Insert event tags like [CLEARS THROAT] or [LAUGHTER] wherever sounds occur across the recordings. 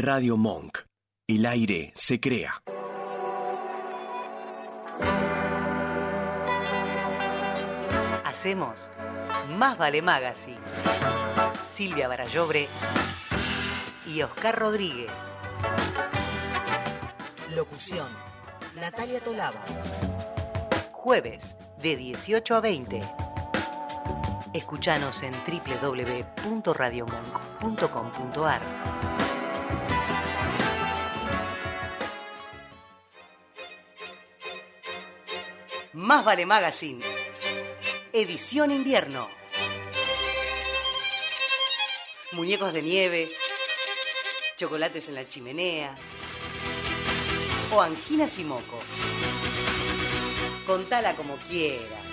Radio Monk. El aire se crea. Hacemos Más Vale Magazine. Silvia Barallobre y Oscar Rodríguez. Locución. Natalia Tolaba. Jueves de 18 a 20. Escuchanos en www.radiomonk.com.ar. Más Vale Magazine. Edición invierno. Muñecos de nieve, chocolates en la chimenea o anginas y moco. Contala como quieras.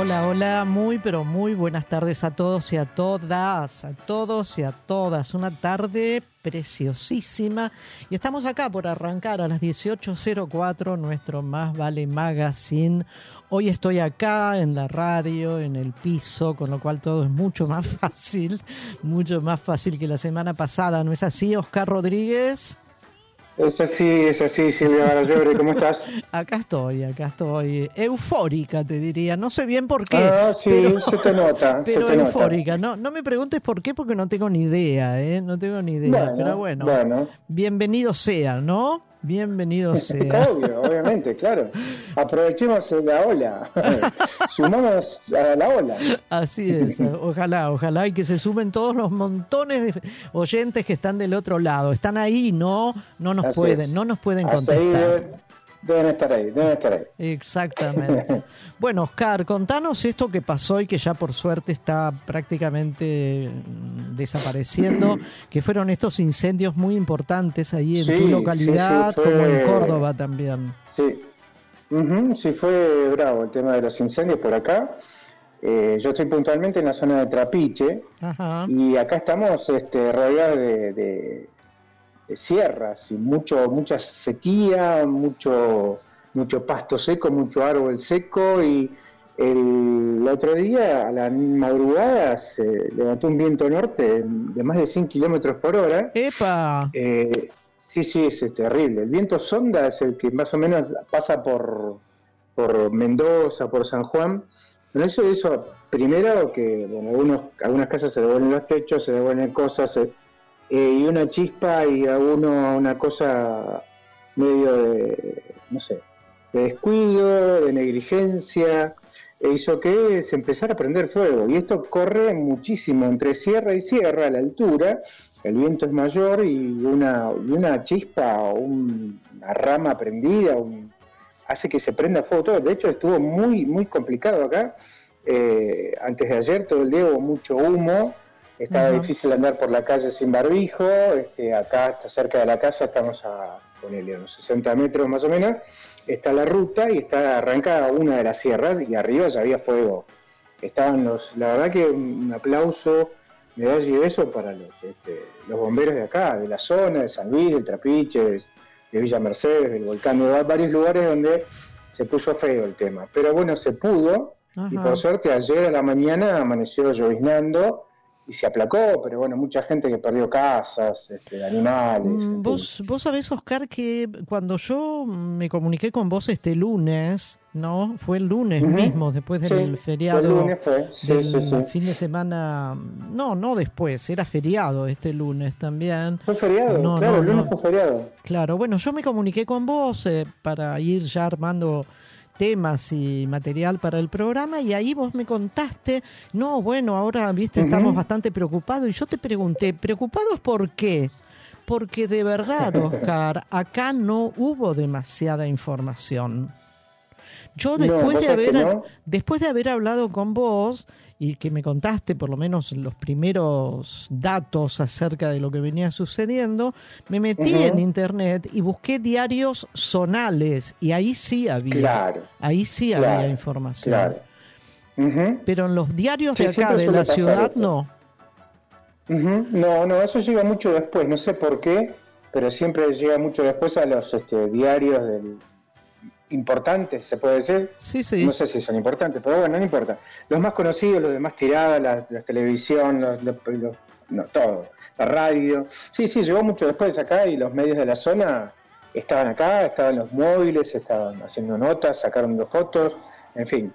Hola, hola, muy pero muy buenas tardes a todos y a todas, a todos y a todas. Una tarde preciosísima y estamos acá por arrancar a las 18.04 nuestro Más Vale Magazine. Hoy estoy acá en la radio, en el piso, con lo cual todo es mucho más [LAUGHS] fácil, mucho más fácil que la semana pasada, ¿no es así, Oscar Rodríguez? Es así, es así, Silvia Barallobre, ¿cómo estás? [LAUGHS] acá estoy, acá estoy. Eufórica, te diría. No sé bien por qué. Ah, sí, se te nota. [LAUGHS] Pero eufórica. No, no me preguntes por qué, porque no tengo ni idea, ¿eh? No tengo ni idea. pero bueno, bueno, bienvenido sea, ¿no? Bienvenido sea. [LAUGHS] Obvio, obviamente, claro. Aprovechemos la ola. [LAUGHS] Sumamos a la ola. Así es. Ojalá, ojalá y que se sumen todos los montones de oyentes que están del otro lado. Están ahí, no, no nos pueden, no nos pueden contestar. Deben estar ahí, deben estar ahí. Exactamente. [LAUGHS] bueno, Oscar, contanos esto que pasó y que ya por suerte está prácticamente mm, desapareciendo, [CLEARS THROAT] que fueron estos incendios muy importantes ahí en tu localidad, como en Córdoba también. Sí. sí, fue bravo el tema de los incendios por acá. Eh, yo estoy puntualmente en la zona de Trapiche y acá estamos este, rodeados de sierras y mucho, mucha sequía, mucho, mucho pasto seco, mucho árbol seco y el, otro día a la madrugada se levantó un viento norte de más de 100 kilómetros por hora. ¡Epa! Eh, sí, sí, es, terrible. El viento sonda es el que más o menos pasa por, por Mendoza, por San Juan. Pero eso hizo primero que bueno, algunos, algunas casas se devuelven los techos, se devuelven cosas, eh, y una chispa y a uno una cosa medio de, no sé, de descuido, de negligencia, e hizo que se empezara a prender fuego. Y esto corre muchísimo entre sierra y sierra a la altura, el viento es mayor y una, y una chispa o una rama prendida hace que se prenda fuego todo. De hecho, estuvo muy, muy complicado acá. Eh, antes de ayer todo el día hubo mucho humo Está difícil andar por la calle sin barbijo. Este, acá está cerca de la casa, estamos a ponerle unos 60 metros más o menos. Está la ruta y está arrancada una de las sierras y arriba ya había fuego. Estaban los, la verdad que un aplauso, medalla y beso para los, este, los bomberos de acá, de la zona, de San Luis, del Trapiche, de Villa Mercedes, del volcán, de varios lugares donde se puso feo el tema. Pero bueno, se pudo y por suerte ayer a la mañana amaneció lloviznando y se aplacó, pero bueno, mucha gente que perdió casas, este, animales. Mm, vos, vos sabés, Oscar, que cuando yo me comuniqué con vos este lunes, ¿no? Fue el lunes mismo, después del feriado. El lunes fue, sí, sí, sí. fin de semana. No, no después, era feriado este lunes también. Fue feriado, claro, el lunes fue feriado. Claro, bueno, yo me comuniqué con vos eh, para ir ya armando temas y material para el programa y ahí vos me contaste, no, bueno, ahora, viste, estamos bastante preocupados y yo te pregunté, ¿preocupados por qué? Porque de verdad, [LAUGHS] Oscar, acá no hubo demasiada información. Yo después de haber después de haber hablado con vos y que me contaste por lo menos los primeros datos acerca de lo que venía sucediendo, me metí en internet y busqué diarios zonales y ahí sí había, ahí sí había información. Pero en los diarios de acá de la ciudad no. No, no, eso llega mucho después, no sé por qué, pero siempre llega mucho después a los este, diarios del, importantes, se puede decir. Sí, sí. No sé si son importantes, pero bueno, no importa. Los más conocidos, los de más tiradas, la, la televisión, los, los- los- no, todo, la radio. Sí, sí, llegó mucho después acá y los medios de la zona estaban acá, estaban los móviles, estaban haciendo notas, sacaron dos fotos, en fin.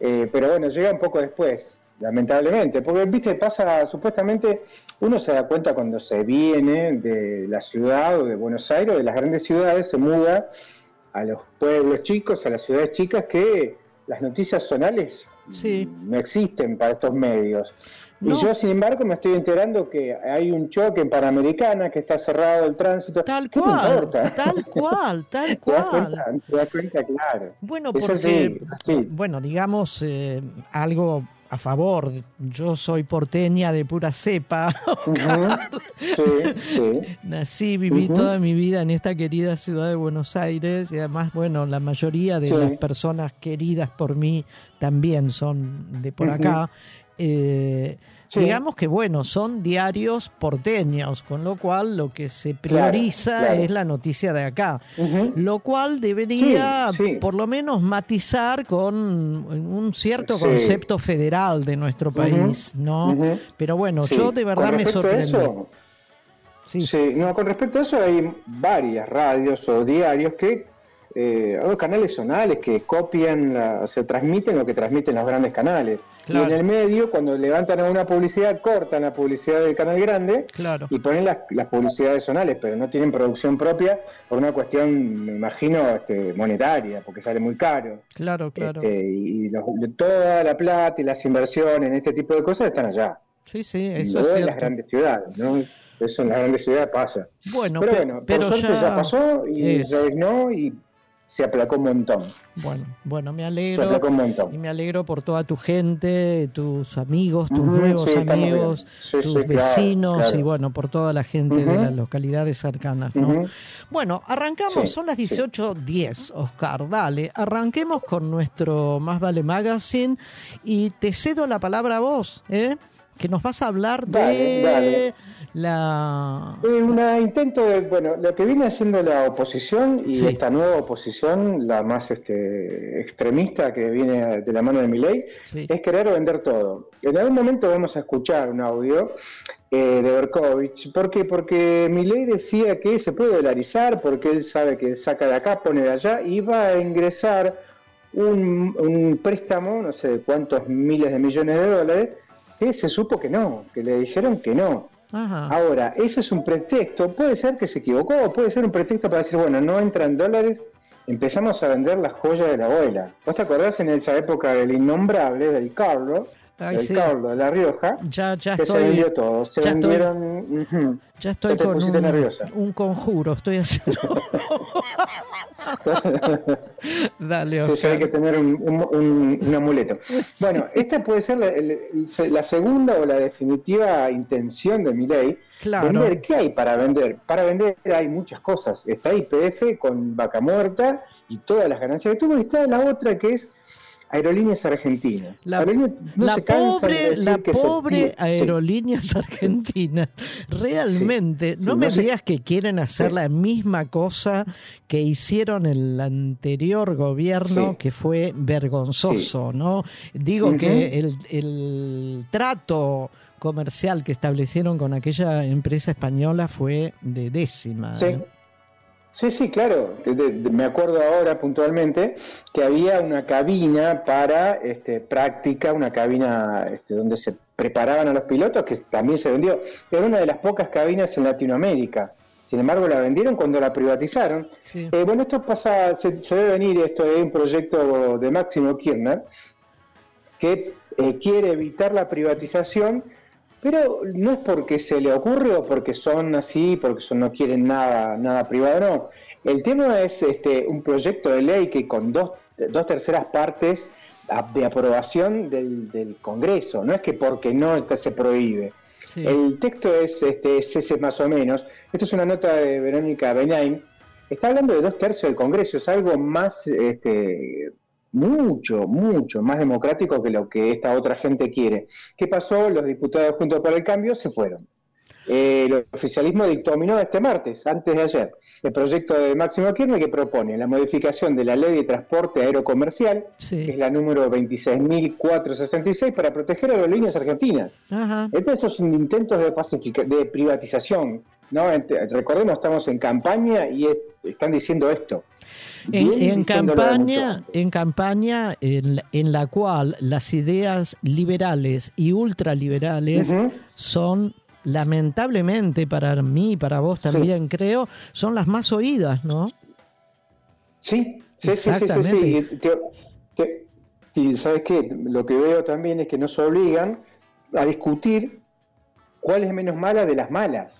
Eh, pero bueno, llega un poco después, lamentablemente, porque viste, pasa, supuestamente, uno se da cuenta cuando se viene de la ciudad o de Buenos Aires o de las grandes ciudades, se muda a los pueblos chicos, a las ciudades chicas, que las noticias zonales Sí. no existen para estos medios. No. Y yo, sin embargo, me estoy enterando que hay un choque en Panamericana, que está cerrado el tránsito. Tal ¿Qué me cual, importa? tal [LAUGHS] cual, tal ¿Te das cual. cuenta? ¿Te das cuenta? Claro. Bueno, porque, así. bueno, digamos, eh, algo a favor. Yo soy porteña de pura cepa. [LAUGHS] Sí, sí. Nací, viví toda mi vida en esta querida ciudad de Buenos Aires y además, bueno, la mayoría de Sí. las personas queridas por mí también son de por acá. Eh, Sí. Digamos que, bueno, son diarios porteños, con lo cual lo que se prioriza claro. es la noticia de acá. Lo cual debería, Sí, sí. por lo menos, matizar con un cierto concepto federal de nuestro país, ¿no? Pero bueno, yo de verdad me eso, Sí. Sí, no, con respecto a eso hay varias radios o diarios que, eh, o canales zonales que copian, la, o sea, transmiten lo que transmiten los grandes canales. Claro. Y en el medio, cuando levantan una publicidad, cortan la publicidad del canal grande Claro. y ponen las, las publicidades zonales, pero no tienen producción propia por una cuestión, me imagino, este, monetaria, porque sale muy caro. Claro, claro. Este, y los- toda la plata y las inversiones en este tipo de cosas están allá. Sí, sí, Y eso es en las grandes ciudades, ¿no? Eso en las grandes ciudades pasa. Bueno, pero pe- bueno, pero por suerte ya ya, pasó y es. reinó y se aplacó un montón. Bueno, bueno, me Se alegro. aplacó un Y montón. me alegro por toda tu gente, tus amigos, tus nuevos sí, amigos. Sí, tus sí, vecinos claro. y bueno, por toda la gente de las localidades cercanas, ¿no? Bueno, arrancamos, son las sí. 18.10, Oscar, dale, arranquemos con nuestro Más Vale Magazine y te cedo la palabra a vos, ¿eh? Que nos vas a hablar de Dale, dale. La... Un intento de, bueno, lo que viene haciendo la oposición y Sí. esta nueva oposición, la más este, extremista que viene de la mano de Milei, Sí. es querer vender todo. En algún momento vamos a escuchar un audio eh, de Berkovich. ¿Por qué? Porque Milei decía que se puede dolarizar porque él sabe que saca de acá, pone de allá y va a ingresar un, un préstamo, no sé de cuántos miles de millones de dólares, que se supo que no, que le dijeron que no. Ahora, ese es un pretexto, puede ser que se equivocó, puede ser un pretexto para decir, bueno, no entran dólares, empezamos a vender las joyas de la abuela. ¿Vos te acordás en esa época del innombrable, del Carlo, Ay, del sí. De La Rioja? Ya, ya que se estoy... vendió todo, se ya estoy- vendieron... ujú. Ya estoy te con un, nerviosa. un conjuro, estoy haciendo. [LAUGHS] Dale, sí, hay que Oscar. tener un, un- un- un amuleto. [LAUGHS] Bueno, esta puede ser la, el- el- la segunda o la definitiva intención de mi ley. Claro. Vender, ¿qué hay para vender? Para vender hay muchas cosas. Está IPF con vaca muerta y todas las ganancias que tuvo, y está la otra que es Aerolíneas Argentinas. La, Aerolíneas no la se cansan de pobre, la se- pobre sí. aerolíneas argentinas. Realmente, Sí, no me no digas que quieren hacer la misma cosa que hicieron el anterior gobierno, que fue vergonzoso, ¿no? Digo que el, el trato comercial que establecieron con aquella empresa española fue de décima. Sí. ¿eh? Sí, sí, claro. De- de- de- me acuerdo ahora puntualmente que había una cabina para este, práctica, una cabina este, donde se preparaban a los pilotos, que también se vendió. Era una de las pocas cabinas en Latinoamérica. Sin embargo, la vendieron cuando la privatizaron. Sí. Eh, bueno, esto pasa, se, se debe venir esto de un proyecto de Máximo Kirchner que eh, quiere evitar la privatización, pero no es porque se le ocurre o porque son así, porque son, no quieren nada, nada privado, no. El tema es este, un proyecto de ley que con dos, dos terceras partes de aprobación del, del Congreso, no es que porque no se prohíbe. Sí. El texto es, este, es ese más o menos. Esto es una nota de Verónica Benaim. Está hablando de dos tercios del Congreso, es algo más, este, mucho, mucho más democrático que lo que esta otra gente quiere. ¿Qué pasó? Los diputados Juntos para el Cambio se fueron. Eh, el oficialismo dictaminó este martes, antes de ayer, el proyecto de Máximo Kirchner que propone la modificación de la ley de transporte aerocomercial, que es la número 26.466, para proteger aerolíneas argentinas. Ajá. Estos son intentos de, de privatización. ¿no? Recordemos, estamos en campaña y están diciendo esto. En, campaña, en campaña en, la cual las ideas liberales y ultraliberales son lamentablemente para mí, para vos también creo, son las más oídas, ¿no? Sí, sí, sí, sí, Y, sabes qué, lo que veo también es que nos obligan a discutir cuál es menos mala de las malas.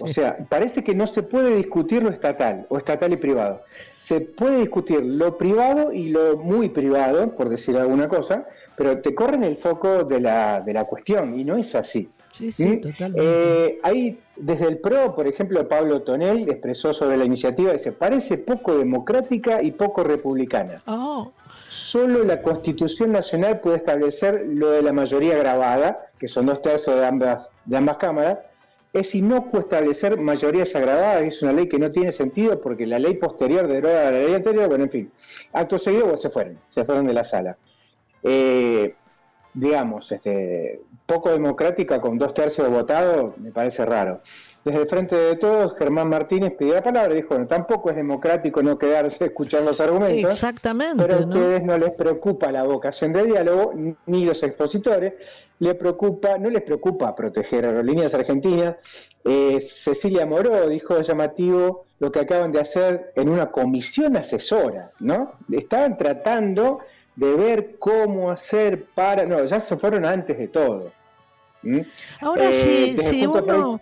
O sea, parece que no se puede discutir lo estatal o estatal y privado. Se puede discutir lo privado y lo muy privado, por decir alguna cosa, pero te corren el foco de la, de la cuestión y no es así. Sí, sí, ¿Mm? totalmente. Eh, ahí, desde el PRO, por ejemplo, Pablo Tonel expresó sobre la iniciativa, dice, parece poco democrática y poco republicana. Oh. Solo la Constitución Nacional puede establecer lo de la mayoría grabada, que son dos tercios de ambas, de ambas cámaras, es inocuo establecer mayorías agravadas, es una ley que no tiene sentido porque la ley posterior deroga la ley anterior, bueno, en fin, acto seguido se fueron, se fueron de la sala. Eh, digamos, este, poco democrática con dos tercios votados, me parece raro. Desde el frente de todos, Germán Martínez pidió la palabra y dijo, bueno, tampoco es democrático no quedarse escuchando los argumentos. Exactamente. Pero a ustedes no les preocupa la vocación de diálogo, ni los expositores, le preocupa, no les preocupa proteger aerolíneas argentinas. Eh, Cecilia Moró dijo llamativo lo que acaban de hacer en una comisión asesora, ¿no? Estaban tratando de ver cómo hacer para... No, ya se fueron antes de todo. Ahora, eh, si, uno,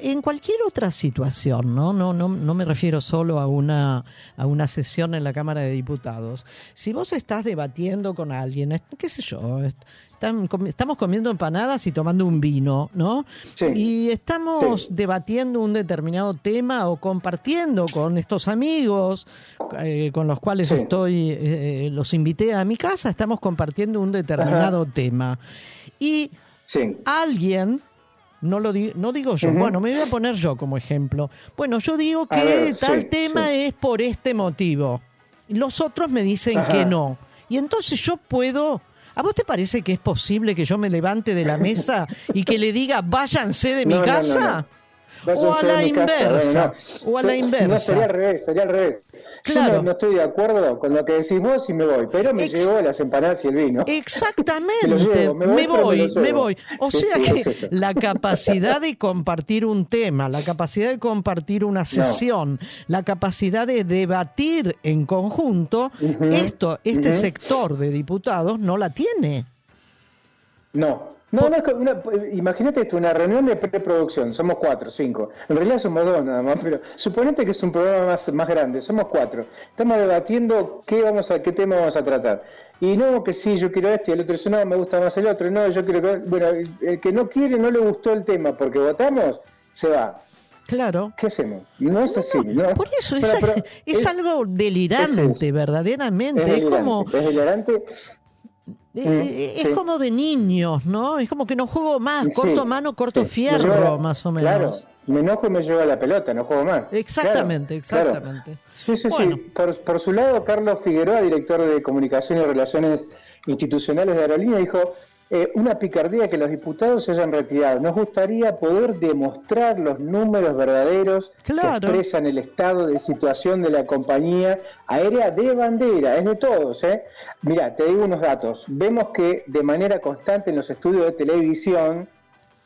en, cualquier otra situación, ¿no? No, no, no me refiero solo a una, a una sesión en la Cámara de Diputados. Si vos estás debatiendo con alguien, qué sé yo, estamos comiendo empanadas y tomando un vino, ¿no? Y estamos debatiendo un determinado tema o compartiendo con estos amigos eh, con los cuales estoy, eh, los invité a mi casa, estamos compartiendo un determinado tema. Y alguien no lo no digo yo, bueno, me voy a poner yo como ejemplo. Bueno, yo digo que tal tema es por este motivo. Los otros me dicen que no. Y entonces yo puedo ¿A vos te parece que es posible que yo me levante de la mesa y que le diga váyanse de [LAUGHS] mi casa? o a la inversa. o a la inversa. No, sería al revés, sería al revés. Claro. Yo no, estoy de acuerdo con lo que decís vos y me voy, pero me llevo las empanadas y el vino. Exactamente, [LAUGHS] me, voy, me, voy, O sea que la capacidad de compartir un tema, la capacidad de compartir una sesión, la capacidad de debatir en conjunto, esto, este sector de diputados no la tiene. No, no, no, imagínate esto, una reunión de preproducción, somos cuatro, cinco. En realidad somos dos nada más, pero suponete que es un programa más, más grande, somos cuatro. Estamos debatiendo qué vamos a, qué tema vamos a tratar. Y no, que sí, yo quiero este, y el otro dice, no, me gusta más el otro, no, yo quiero que... Bueno, el que no quiere, no le gustó el tema, porque votamos, se va. Claro. ¿Qué hacemos? No es así. No, Por eso es, algo delirante, verdaderamente. Es, como... Es delirante eh, eh, es como de niños, ¿no? Es como que no juego más, corto mano, corto fierro, más o menos. Claro, me enojo y me lleva la pelota, no juego más. Exactamente, exactamente. Sí, sí, sí. Por, por, su lado, Carlos Figueroa, director de Comunicación y Relaciones Institucionales de Aerolínea, dijo, eh, una picardía que los diputados se hayan retirado. Nos gustaría poder demostrar los números verdaderos que expresan el estado de situación de la compañía aérea de bandera, es de todos. ¿eh? Mira, te digo unos datos. Vemos que de manera constante en los estudios de televisión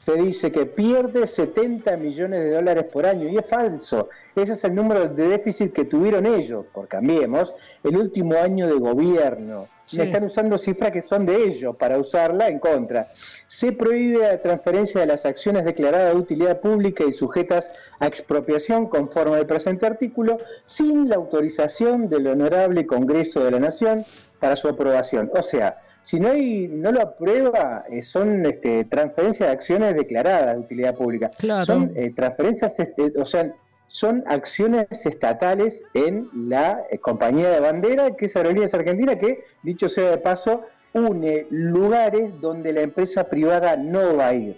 se dice que pierde 70 millones de dólares por año y es falso. Ese es el número de déficit que tuvieron ellos, por cambiemos, el último año de gobierno. Están usando cifras que son de ellos para usarla en contra. Se prohíbe la transferencia de las acciones declaradas de utilidad pública y sujetas a expropiación conforme al presente artículo sin la autorización del Honorable Congreso de la Nación para su aprobación. O sea, si no hay, no lo aprueba, eh, son este, transferencias de acciones declaradas de utilidad pública. Son eh, transferencias, este, o sea, son acciones estatales en la eh, compañía de bandera, que es Aerolíneas Argentina, que, dicho sea de paso, une lugares donde la empresa privada no va a ir.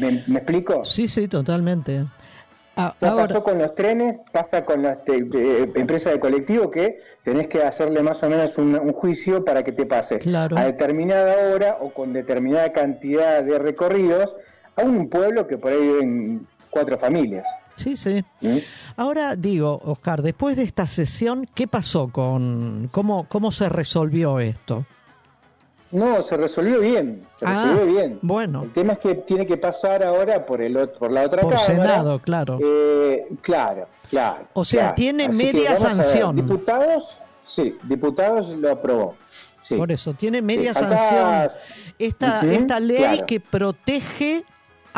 ¿Me, me explico? Sí, sí, totalmente. Ah, Ya ahora, pasó con los trenes, pasa con las te- de- empresas de colectivo que tenés que hacerle más o menos un, un juicio para que te pase Claro. a determinada hora o con determinada cantidad de recorridos a un pueblo que por ahí viven cuatro familias. Sí, sí. ¿sí? Ahora digo, Oscar, después de esta sesión, ¿qué pasó con cómo cómo se resolvió esto? No, se resolvió bien, se Ah, resolvió bien. bueno. El tema es que tiene que pasar ahora por el otro, por la otra Por cámara. Senado, claro. Eh, claro, claro. O sea, claro. tiene Así media sanción. Diputados, sí, diputados lo aprobó. Sí. Por eso, tiene media Sí, sanción esta, esta ley claro. que protege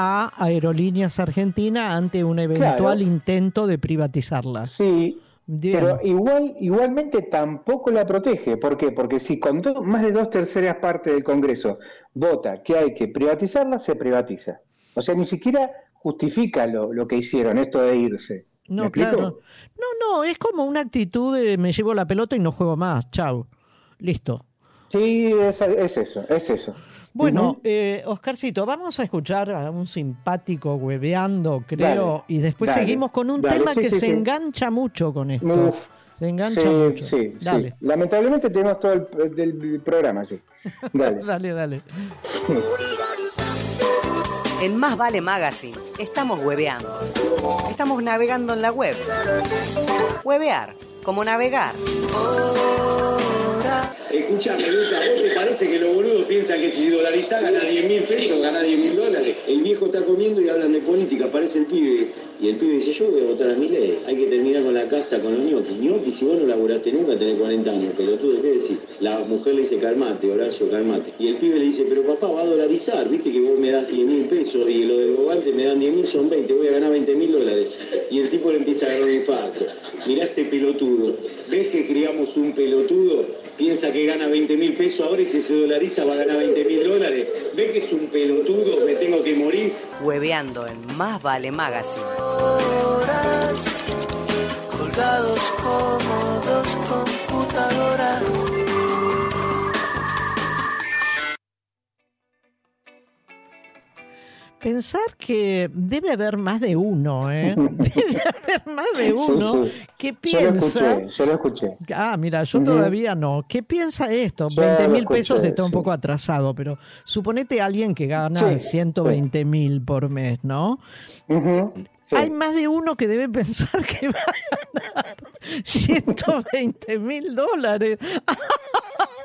a Aerolíneas Argentina ante un eventual Claro. intento de privatizarla. Sí, Bien. pero igual, igualmente tampoco la protege. ¿Por qué? Porque si con do- más de dos terceras partes del Congreso vota que hay que privatizarla, se privatiza. O sea, ni siquiera justifica lo, lo que hicieron, esto de irse. ¿Me No, claro. No, no, es como una actitud de me llevo la pelota y no juego más. Chau. Listo. Sí, es, es eso, es eso. Bueno, eh, Oscarcito, vamos a escuchar a un simpático hueveando, creo, Dale, y después dale, seguimos con un dale, tema sí, que sí, se sí. engancha mucho con esto. Uf. se engancha Sí, mucho. sí, dale. sí. Lamentablemente tenemos todo el del programa, sí. Dale. [LAUGHS] dale, dale. [LAUGHS] En Más Vale Magazine estamos hueveando. Estamos navegando en la web. Huevear, como navegar. Escuchame, Luca, ¿vos te parece que los boludos piensan que si dolarizás gana 10 mil pesos, gana 10 mil dólares? El viejo está comiendo y hablan de política, aparece el pibe. Y el pibe dice, yo voy a votar a mi ley. Hay que terminar con la casta, con los ñoquis. ñoquis, si vos no laburaste nunca, tenés 40 años, pelotudo, ¿qué decís? La mujer le dice, calmate, Horacio, calmate. Y el pibe le dice, pero papá, va a dolarizar, viste que vos me das 10 mil pesos y lo del bogante me dan 10 mil, son 20, voy a ganar 20 mil dólares. Y el tipo le empieza a agarrar un infarto. Mirá este pelotudo. ¿Ves que criamos un pelotudo? Piensa que gana 20 mil pesos ahora y si se dolariza va a ganar 20 mil dólares. ¿Ves que es un pelotudo? Me tengo que morir. Hueveando en Más Vale Magazine. colgados como dos computadoras. Pensar que debe haber más de uno, ¿eh? [LAUGHS] Debe haber más de uno Sí, sí. que Yo lo piensa. escuché, yo lo escuché. Ah, mira, yo todavía no. ¿Qué piensa esto? Yo 20 lo mil escuché, pesos está un poco atrasado, pero suponete alguien que gana Sí, 120 mil por mes, ¿no? Ujú, sí. Hay más de uno que debe pensar que va a ganar 120 mil dólares.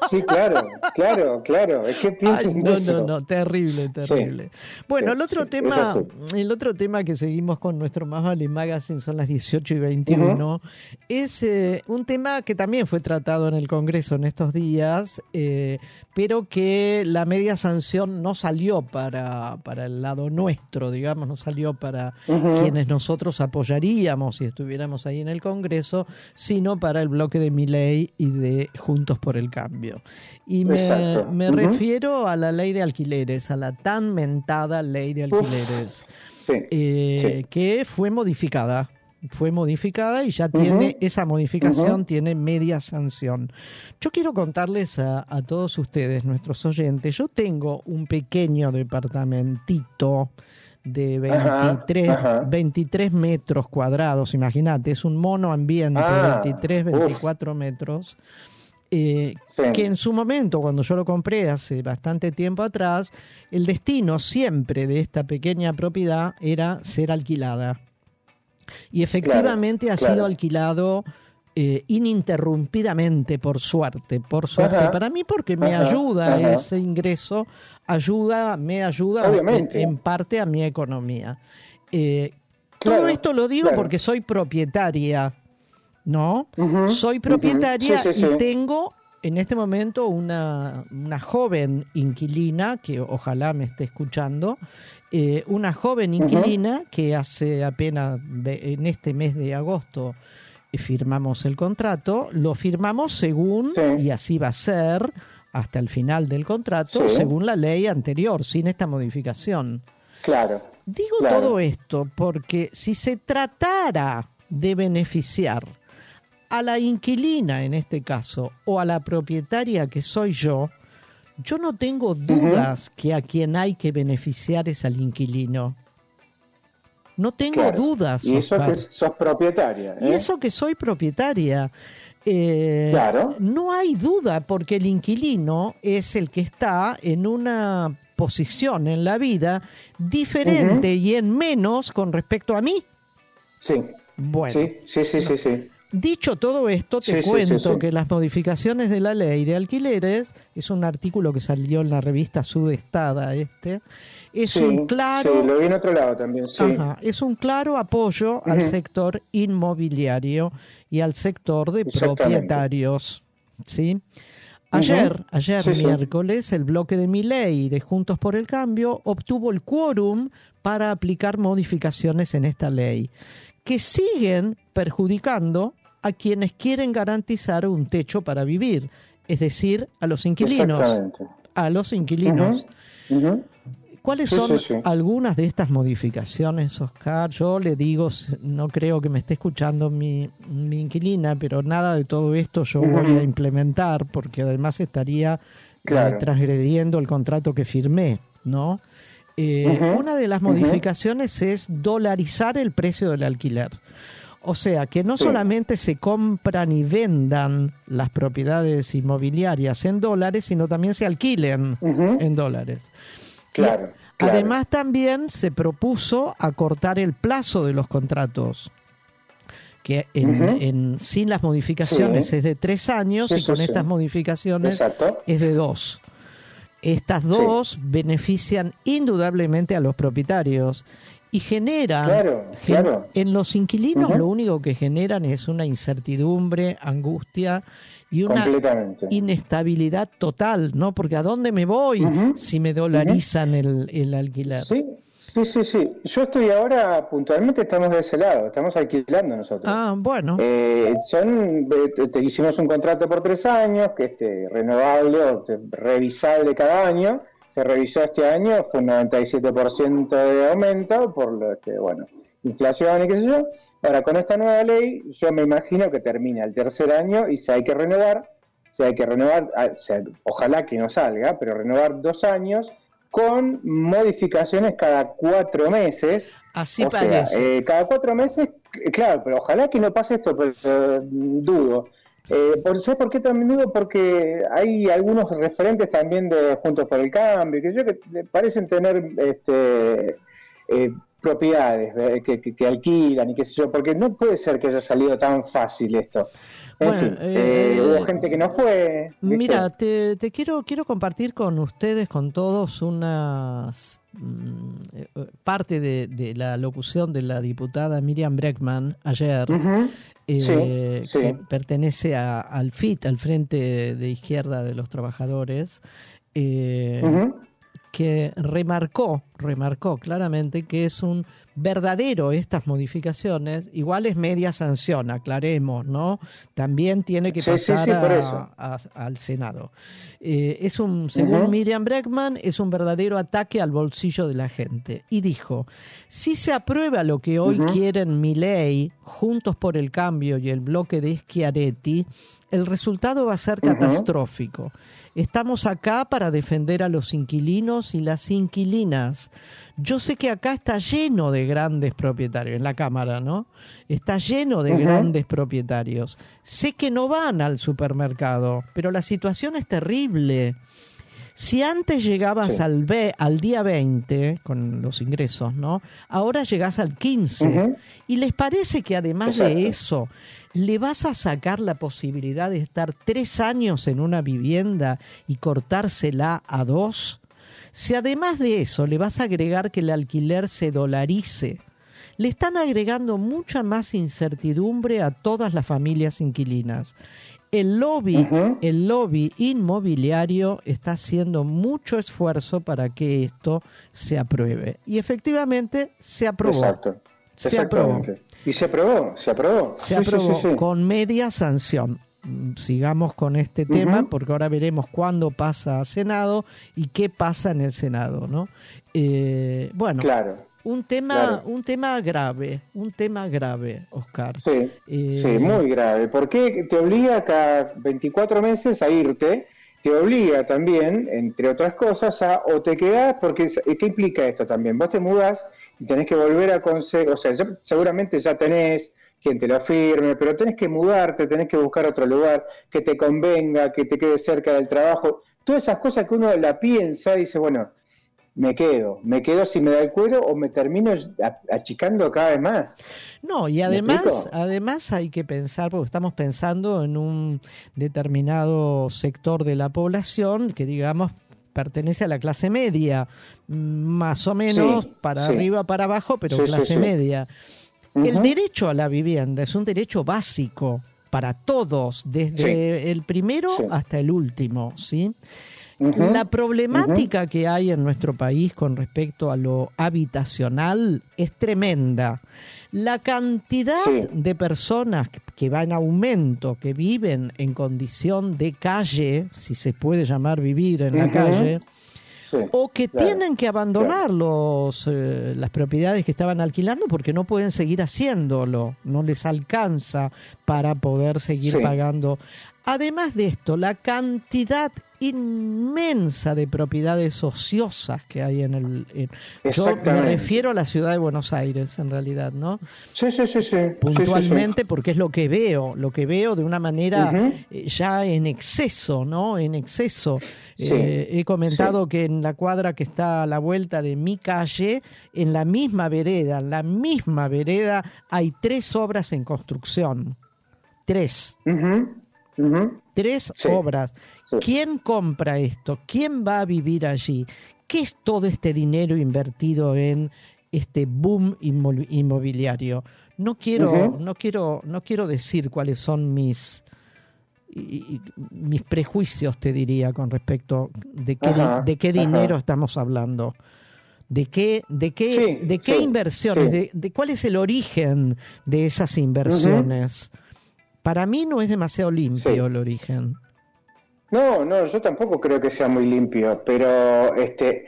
Sí, claro, claro, claro. Es que Ay, no, eso. no, no, terrible, terrible. Bueno, sí, el otro tema, el otro tema que seguimos con nuestro Más Vale Magazine son las 18 y 21. Es eh, un tema que también fue tratado en el Congreso en estos días, eh, pero que la media sanción no salió para, para el lado nuestro, digamos, no salió para Ujú. Quienes nosotros apoyaríamos si estuviéramos ahí en el Congreso, sino para el bloque de Miley y de Juntos por el Cambio. Y me, refiero a la ley de alquileres, a la tan mentada ley de alquileres, Sí, eh, sí. que fue modificada. Fue modificada y ya tiene, esa modificación tiene media sanción. Yo quiero contarles a, a todos ustedes, nuestros oyentes, yo tengo un pequeño departamentito de Ajá, 23, ajá. 23 metros cuadrados, imagínate, es un mono ambiente, Ah, 23, uf. 24 metros. eh, Sí. que en su momento, cuando yo lo compré hace bastante tiempo atrás, el destino siempre de esta pequeña propiedad era ser alquilada. Y efectivamente ha claro. sido alquilado eh, ininterrumpidamente, por suerte, por suerte Ajá, para mí, porque me ajá, ayuda ajá. ese ingreso, ayuda, me ayuda en, parte a mi economía. Eh, Claro, todo esto lo digo claro. porque soy propietaria, ¿no? Soy propietaria Sí, sí, y tengo en este momento una, una joven inquilina, que ojalá me esté escuchando, eh, una joven inquilina que hace apenas en este mes de agosto firmamos el contrato, lo firmamos según, Sí. y así va a ser hasta el final del contrato, Sí. según la ley anterior, sin esta modificación. Claro. Digo Claro. todo esto porque si se tratara de beneficiar a la inquilina en este caso o a la propietaria que soy yo, Yo no tengo dudas que a quien hay que beneficiar es al inquilino. No tengo Claro. dudas. Y eso Oscar. que sos propietaria. Y ¿eh? eso que soy propietaria. Eh, Claro. No hay duda porque el inquilino es el que está en una posición en la vida diferente y en menos con respecto a mí. Sí, Bueno, sí, sí, sí, sí, sí. dicho todo esto, te Sí, cuento sí. que las modificaciones de la ley de alquileres, es un artículo que salió en la revista Sudestada, este, es Sí, un claro... Sí, lo vi en otro lado también, sí. Ajá, es un claro apoyo al sector inmobiliario y al sector de propietarios. ¿sí? Ayer, ayer Sí, miércoles, el bloque de mi ley de Juntos por el Cambio obtuvo el quórum para aplicar modificaciones en esta ley, que siguen perjudicando a quienes quieren garantizar un techo para vivir, es decir, a los inquilinos. A los inquilinos. ¿Cuáles Sí, son sí, sí. algunas de estas modificaciones, Oscar? Yo le digo, no creo que me esté escuchando mi, mi inquilina, pero nada de todo esto yo voy a implementar porque además estaría eh, transgrediendo el contrato que firmé, ¿no? Eh, Una de las modificaciones es dolarizar el precio del alquiler. O sea, que no Sí. solamente se compran y vendan las propiedades inmobiliarias en dólares, sino también se alquilen en dólares. Claro. Además también se propuso acortar el plazo de los contratos, que en, sin las modificaciones Sí. es de tres años Sí, y con sí. estas modificaciones Exacto. es de dos. Estas dos benefician indudablemente a los propietarios y generan, Claro, gen- claro. en los inquilinos lo único que generan es una incertidumbre, angustia y una inestabilidad total, ¿no? Porque ¿a dónde me voy si me dolarizan el, el alquiler? Sí, sí, sí, sí. Yo estoy ahora, puntualmente estamos de ese lado, estamos alquilando nosotros. Ah, bueno. Eh, son, eh, te, hicimos un contrato por tres años, que este renovable o revisable cada año. Se revisó este año, fue un 97% de aumento por lo que, bueno, inflación y qué sé yo. Ahora, con esta nueva ley, yo me imagino que termina el tercer año y si hay que renovar, si hay que renovar, ah, o sea, ojalá que no salga, pero renovar dos años con modificaciones cada cuatro meses. Así O sea, parece. eh, cada cuatro meses, c- claro, pero ojalá que no pase esto, pero eh, dudo. Eh, por, ¿Sabes por qué también dudo? Porque hay algunos referentes también de Juntos por el Cambio, que yo que parecen tener este, eh, propiedades eh, que, que- que alquilan y qué sé yo, porque no puede ser que haya salido tan fácil esto. En Bueno, fin, eh, eh, hubo gente que no fue. ¿viste? Mira, te, te quiero quiero compartir con ustedes, con todos, unas mm, parte de, de la locución de la diputada Miriam Breckman ayer, Ujú. eh, Sí, sí. que pertenece a- al FIT, al Frente de Izquierda de los Trabajadores, Ujú. Que remarcó, remarcó claramente que es un verdadero estas modificaciones, igual es media sanción, aclaremos, ¿no? También tiene que Sí, pasar sí, por a- eso. a- al Senado. Eh, es un, según. Miriam Breckman, es un verdadero ataque al bolsillo de la gente. Y dijo, si se aprueba lo que hoy Ujú. quieren Milei, Juntos por el Cambio y el bloque de Schiaretti, el resultado va a ser catastrófico. Estamos acá para defender a los inquilinos y las inquilinas. Yo sé que acá está lleno de grandes propietarios, en la Cámara, ¿no? Está lleno de grandes propietarios. Sé que no van al supermercado, pero la situación es terrible. Si antes llegabas Sí. al, ve- al día 20 con los ingresos, ¿no? Ahora llegás al 15. Ujú. ¿Y les parece que además Exacto. de eso, le vas a sacar la posibilidad de estar tres años en una vivienda y cortársela a dos? Si además de eso le vas a agregar que el alquiler se dolarice, le están agregando mucha más incertidumbre a todas las familias inquilinas. El lobby, el lobby inmobiliario está haciendo mucho esfuerzo para que esto se apruebe. Y efectivamente se aprobó. Exacto. Se aprobó. Y se aprobó, se aprobó. Se Sí, aprobó sí, sí. con media sanción. Mm, Sigamos con este tema porque ahora veremos cuándo pasa a Senado y qué pasa en el Senado, ¿no? Eh, bueno, Claro. un tema, claro. un tema grave, un tema grave, Oscar. Sí, Eh, sí, muy grave. Porque te obliga cada 24 meses a irte te obliga también, entre otras cosas, a o te quedás, porque ¿qué implica esto también? Vos te mudás y tenés que volver a conseguir, o sea, seguramente ya tenés quien te lo firme, pero tenés que mudarte, tenés que buscar otro lugar que te convenga, que te quede cerca del trabajo. Todas esas cosas que uno la piensa y dice, bueno, me quedo, me quedo si me da el cuero o me termino achicando cada vez más. No, y además, además hay que pensar, porque estamos pensando en un determinado sector de la población que digamos pertenece a la clase media, más o menos para arriba, para abajo, pero clase media. El derecho a la vivienda es un derecho básico para todos, desde el primero hasta el último, ¿sí? la problemática que hay en nuestro país con respecto a lo habitacional es tremenda. La cantidad de personas que va en aumento, que viven en condición de calle, si se puede llamar vivir en la calle, o que tienen que abandonar los, eh, las propiedades que estaban alquilando porque no pueden seguir haciéndolo, no les alcanza para poder seguir pagando. Además de esto, la cantidad inmensa de propiedades ociosas que hay en el... yo me refiero a la ciudad de Buenos Aires, en realidad, ¿no? Sí, sí, sí, sí. Puntualmente porque es lo que veo, lo que veo de una manera eh, ya en exceso, ¿no? En exceso. Eh, he comentado que en la cuadra que está a la vuelta de mi calle, en la misma vereda, en la misma vereda, hay tres obras en construcción. Tres. Tres obras. ¿Quién compra esto? ¿Quién va a vivir allí? ¿Qué es todo este dinero invertido en este boom inmobiliario? No quiero, no quiero, no quiero decir cuáles son mis mis prejuicios, te diría, con respecto de qué, de qué dinero estamos hablando. ¿De qué, de qué, de qué inversiones? De, cuál es el origen de esas inversiones? Para mí no es demasiado limpio el origen. No, no, yo tampoco creo que sea muy limpio, pero este,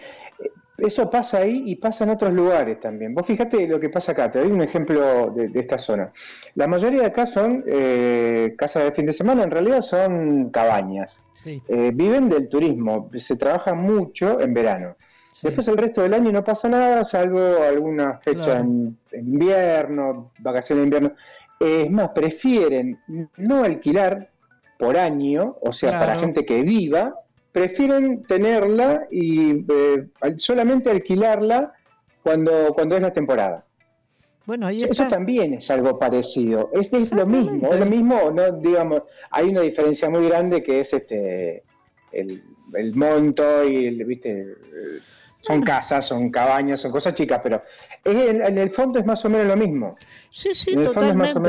eso pasa ahí y pasa en otros lugares también. Vos fíjate lo que pasa acá, te doy un ejemplo de, esta zona. La mayoría de acá son eh, casas de fin de semana, en realidad son cabañas. Eh, viven del turismo, se trabaja mucho en verano. Después el resto del año no pasa nada, salvo alguna fecha en, invierno, vacaciones de invierno. Es más, prefieren no alquilar por año, o sea, para gente que viva, prefieren tenerla y eh, solamente alquilarla cuando, cuando es la temporada. Bueno, ahí Eso también es algo parecido. Este es lo mismo, es lo mismo, no digamos, hay una diferencia muy grande que es este el, el monto y el, viste, son casas, son cabañas, son cosas chicas, pero en, el fondo es más o menos lo mismo. Sí, sí, totalmente.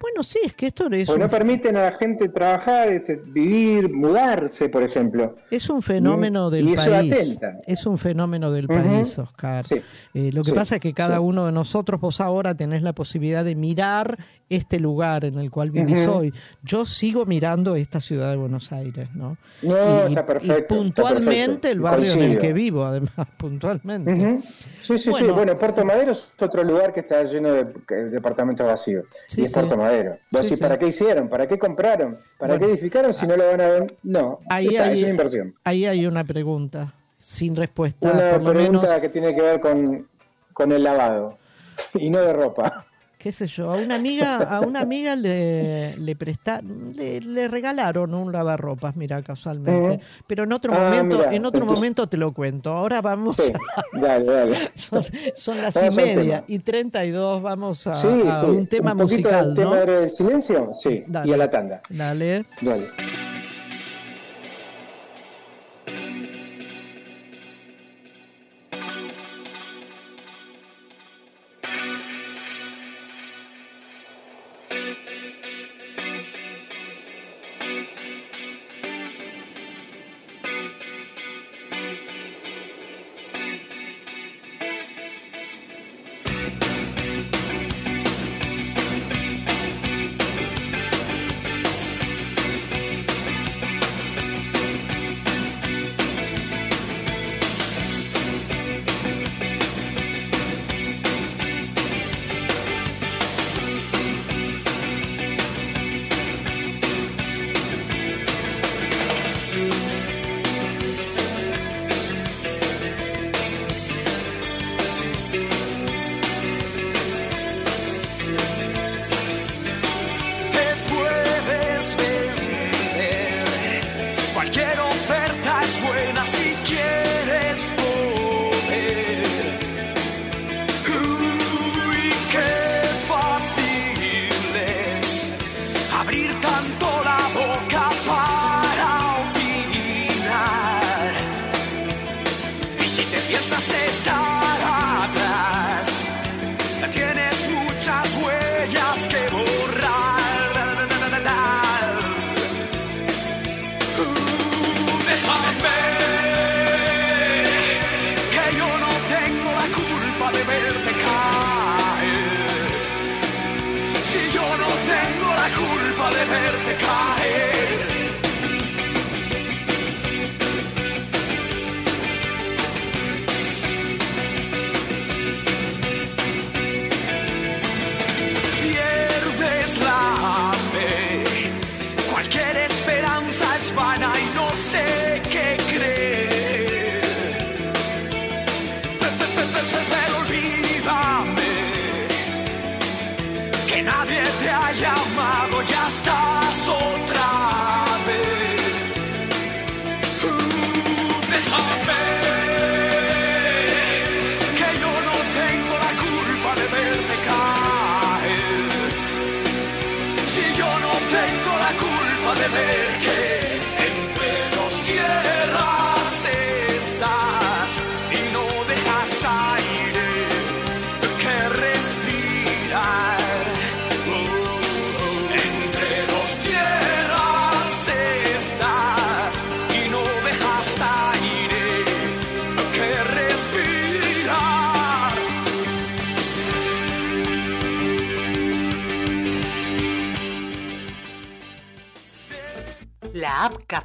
Bueno, sí, es que esto es. Porque no permiten a la gente trabajar, este, vivir, mudarse, por ejemplo. Es un fenómeno del país. Es un fenómeno del país, Oscar. Eh, lo que pasa es que cada uno de nosotros, vos ahora tenés la posibilidad de mirar este lugar en el cual vivís hoy. Yo sigo mirando esta ciudad de Buenos Aires, ¿no? No, está perfecto. Y puntualmente el barrio en el que vivo, además, [LAUGHS] puntualmente. Sí, sí, sí. Bueno, Puerto Madero es otro lugar que está lleno de, departamentos vacíos. y es Puerto Madero. ¿para qué hicieron? ¿Para qué compraron? ¿Para qué edificaron si no lo van a ver? No, ahí hay, una inversión. Ahí hay una pregunta sin respuesta. Una pregunta que tiene que ver con, con el lavado [LAUGHS] y no de ropa qué sé yo, a una amiga, a una amiga le, le le, regalaron un lavarropas, mira, casualmente. Pero en otro ah, momento, en otro momento te lo cuento. Ahora vamos dale, dale. [LAUGHS] Son, las y media y treinta y dos, vamos a, un tema un musical. tema del silencio? Sí, y a la tanda. Dale. Dale.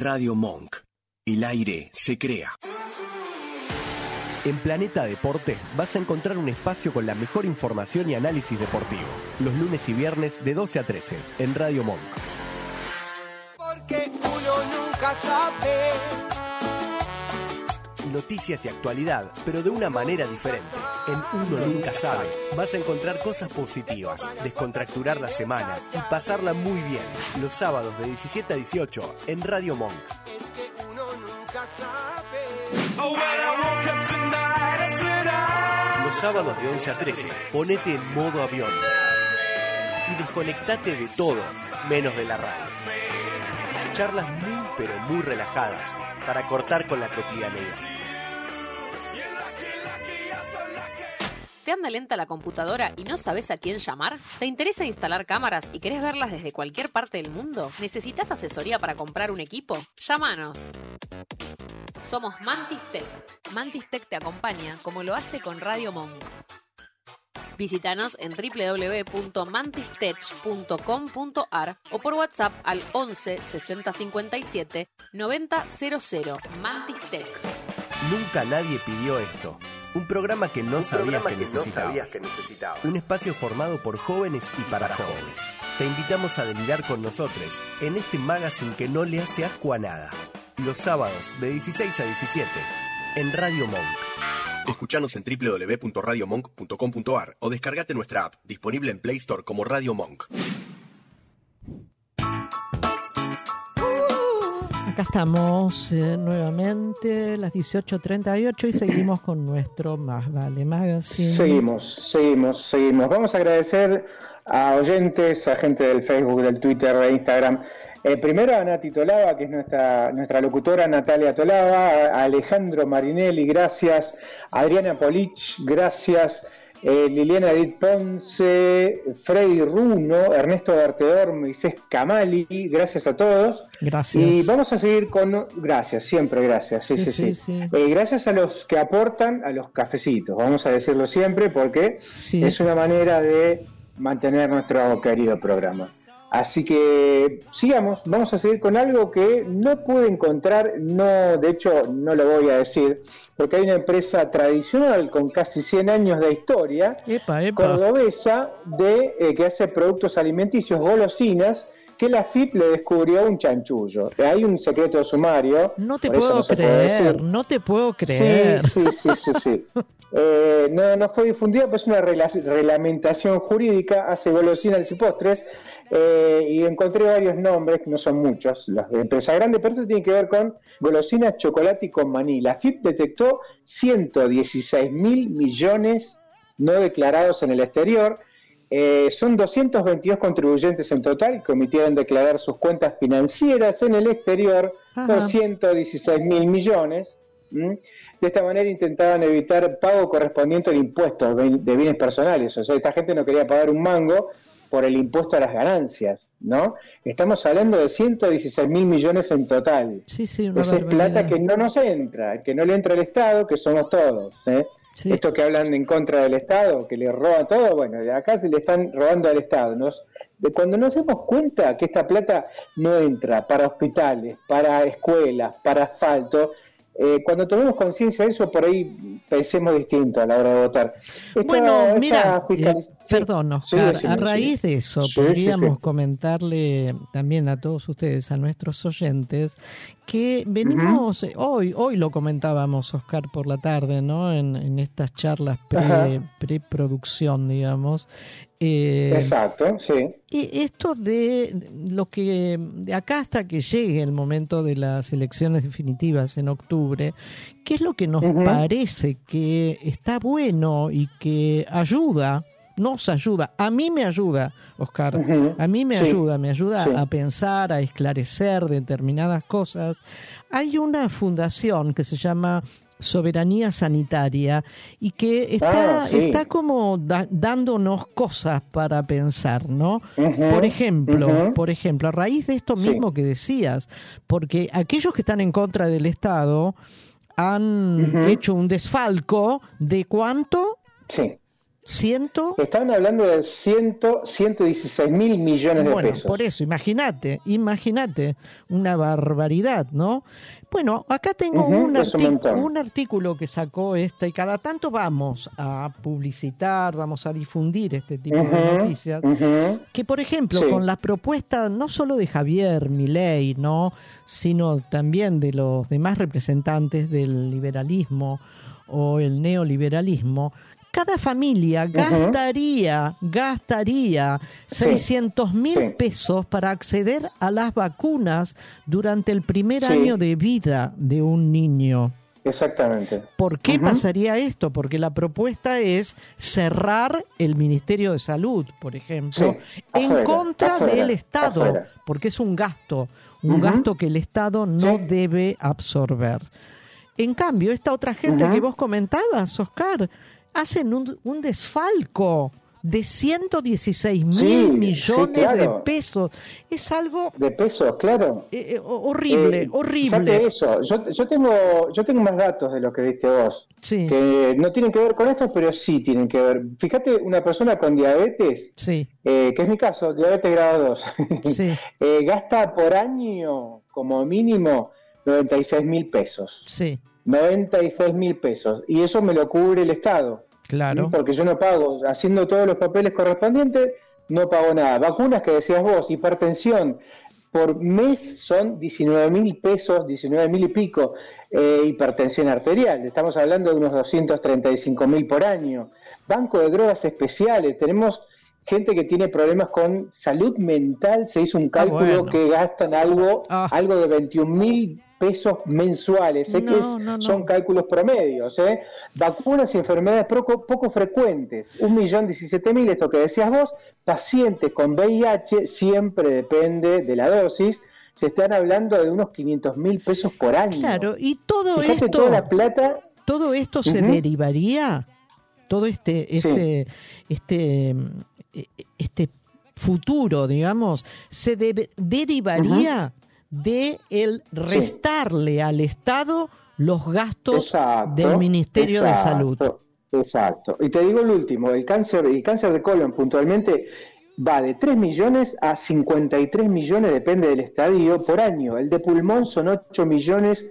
Radio Monk. El aire se crea. En Planeta Deporte vas a encontrar un espacio con la mejor información y análisis deportivo. Los lunes y viernes de 12 a 13 en Radio Monk. Porque uno nunca sabe. Noticias y actualidad, pero de una manera diferente. En Uno Nunca Sabe vas a encontrar cosas positivas, descontracturar la semana y pasarla muy bien. Los sábados de 17 a 18 en Radio Monk. Los sábados de 11 a 13, ponete en modo avión. Y desconectate de todo, menos de la radio. Charlas muy pero muy relajadas para cortar con la cotidianidad. ¿Te anda lenta la computadora y no sabes a quién llamar? ¿Te interesa instalar cámaras y querés verlas desde cualquier parte del mundo? ¿Necesitas asesoría para comprar un equipo? Llámanos. Somos Mantis Tech. Mantis Tech te acompaña como lo hace con Radio Monk. Visítanos en www.mantistech.com.ar o por WhatsApp al 11 60 57 90 00. Mantis Tech. Nunca nadie pidió esto. Un programa que no, sabías, que necesitabas. Un espacio formado por jóvenes y para, jóvenes. Te invitamos a delirar con nosotros en este magazine que no le hace asco a nada. Los sábados de 16 a 17 en Radio Monk. Escuchanos en www.radiomonk.com.ar o descargate nuestra app, disponible en Play Store como Radio Monk. Acá estamos eh, nuevamente, las 18.38 y seguimos con nuestro Más Vale Magazine. Seguimos, seguimos, seguimos. Vamos a agradecer a oyentes, a gente del Facebook, del Twitter, de Instagram. Eh, primero a Nati Tolava, que es nuestra, nuestra locutora Natalia Tolava, Alejandro Marinelli, gracias, Adriana Polich, gracias, eh, Liliana Edith Ponce, Freddy Runo, Ernesto Vertedor, Moisés Camali, gracias a todos. Gracias. Y vamos a seguir con... Gracias, siempre gracias. Sí, sí, sí. Eh, gracias a los que aportan a los cafecitos, vamos a decirlo siempre, porque es una manera de mantener nuestro querido programa. Así que sigamos, vamos a seguir con algo que no pude encontrar, no, de hecho no lo voy a decir, porque hay una empresa tradicional con casi 100 años de historia, cordobesa, de, eh, que hace productos alimenticios, golosinas, que la FIP le descubrió un chanchullo. Hay un secreto sumario. No te puedo creer, no te puedo creer. Sí, sí, sí, sí. [LAUGHS] Eh, no, no fue difundida, pues es una reglamentación jurídica, hace golosinas y postres, eh, y encontré varios nombres, que no son muchos, las de empresa grande, pero esto tiene que ver con golosinas, chocolate y con maní. La FIP detectó 116 mil millones no declarados en el exterior. Eh, son 222 contribuyentes en total que omitieron declarar sus cuentas financieras en el exterior por 116 mil millones. De esta manera intentaban evitar pago correspondiente al impuesto de bienes personales. O sea, esta gente no quería pagar un mango por el impuesto a las ganancias, ¿no? Estamos hablando de 116 mil millones en total. Sí, sí, Esa es plata que no nos entra, que no le entra al Estado, que somos todos. ¿eh? Esto que hablan en contra del Estado, que le roba todo, bueno, de acá se le están robando al Estado. Nos, de cuando nos damos cuenta que esta plata no entra para hospitales, para escuelas, para asfalto, eh, cuando tomemos conciencia de eso, por ahí pensemos distinto a la hora de votar. bueno, mira, eh, perdón, Oscar, a raíz de eso, podríamos comentarle también a todos ustedes, a nuestros oyentes, que venimos, eh, hoy hoy lo comentábamos, Oscar, por la tarde, ¿no? En, estas charlas pre, preproducción, digamos, eh, Exacto, sí. Y esto de lo que, de acá hasta que llegue el momento de las elecciones definitivas en octubre, ¿qué es lo que nos parece que está bueno y que ayuda? Nos ayuda, a mí me ayuda, Oscar, a mí me ayuda, me ayuda a pensar, a esclarecer determinadas cosas. Hay una fundación que se llama soberanía sanitaria y que está, ah, está como dándonos cosas para pensar, ¿no? por ejemplo, por ejemplo, a raíz de esto mismo que decías, porque aquellos que están en contra del Estado han hecho un desfalco de cuánto? Sí. ¿Ciento? Están hablando de ciento, 116 mil millones de bueno, pesos. Por eso, imagínate, imagínate, una barbaridad, ¿no? Bueno, acá tengo un, un, artículo que sacó esta y cada tanto vamos a publicitar, vamos a difundir este tipo de noticias, que por ejemplo con la propuesta no solo de Javier Milei, ¿no? sino también de los demás representantes del liberalismo o el neoliberalismo, cada familia gastaría, gastaría 600 mil pesos para acceder a las vacunas durante el primer año de vida de un niño. Exactamente. ¿Por qué pasaría esto? Porque la propuesta es cerrar el Ministerio de Salud, por ejemplo, en contra del Estado, porque es un gasto, un gasto que el Estado no debe absorber. En cambio, esta otra gente que vos comentabas, Oscar, hacen un, desfalco de 116 mil millones de pesos. Es algo... De pesos, claro. Eh, eh, horrible, eh, horrible. eso, yo, tengo, yo tengo más datos de lo que diste vos, sí. que no tienen que ver con esto, pero sí tienen que ver. Fíjate, una persona con diabetes, sí. que es mi caso, diabetes grado 2, [LAUGHS] sí. gasta por año como mínimo 96 mil pesos. Sí. 96 mil pesos. Y eso me lo cubre el Estado. Claro. Porque yo no pago, haciendo todos los papeles correspondientes, no pago nada. Vacunas que decías vos, hipertensión, por mes son 19 mil pesos, 19 mil y pico, eh, hipertensión arterial. Estamos hablando de unos 235 mil por año. Banco de drogas especiales, tenemos gente que tiene problemas con salud mental, se hizo un ah, cálculo que gastan algo, ah. algo de 21 mil pesos mensuales. Sé que son cálculos promedios. ¿eh? Vacunas y enfermedades poco, poco frecuentes. Un millón diecisiete mil, esto que decías vos. Pacientes con VIH siempre depende de la dosis. Se están hablando de unos 500 mil pesos por año. Claro, y todo esto. Toda la plata. Todo esto se derivaría todo este, este, este, este futuro, digamos, se derivaría de el restarle al Estado los gastos del Ministerio de Salud. Exacto. Y te digo el último, el cáncer, el cáncer de colon puntualmente va de 3 millones a 53 millones, depende del estadio, por año. El de pulmón son 8 millones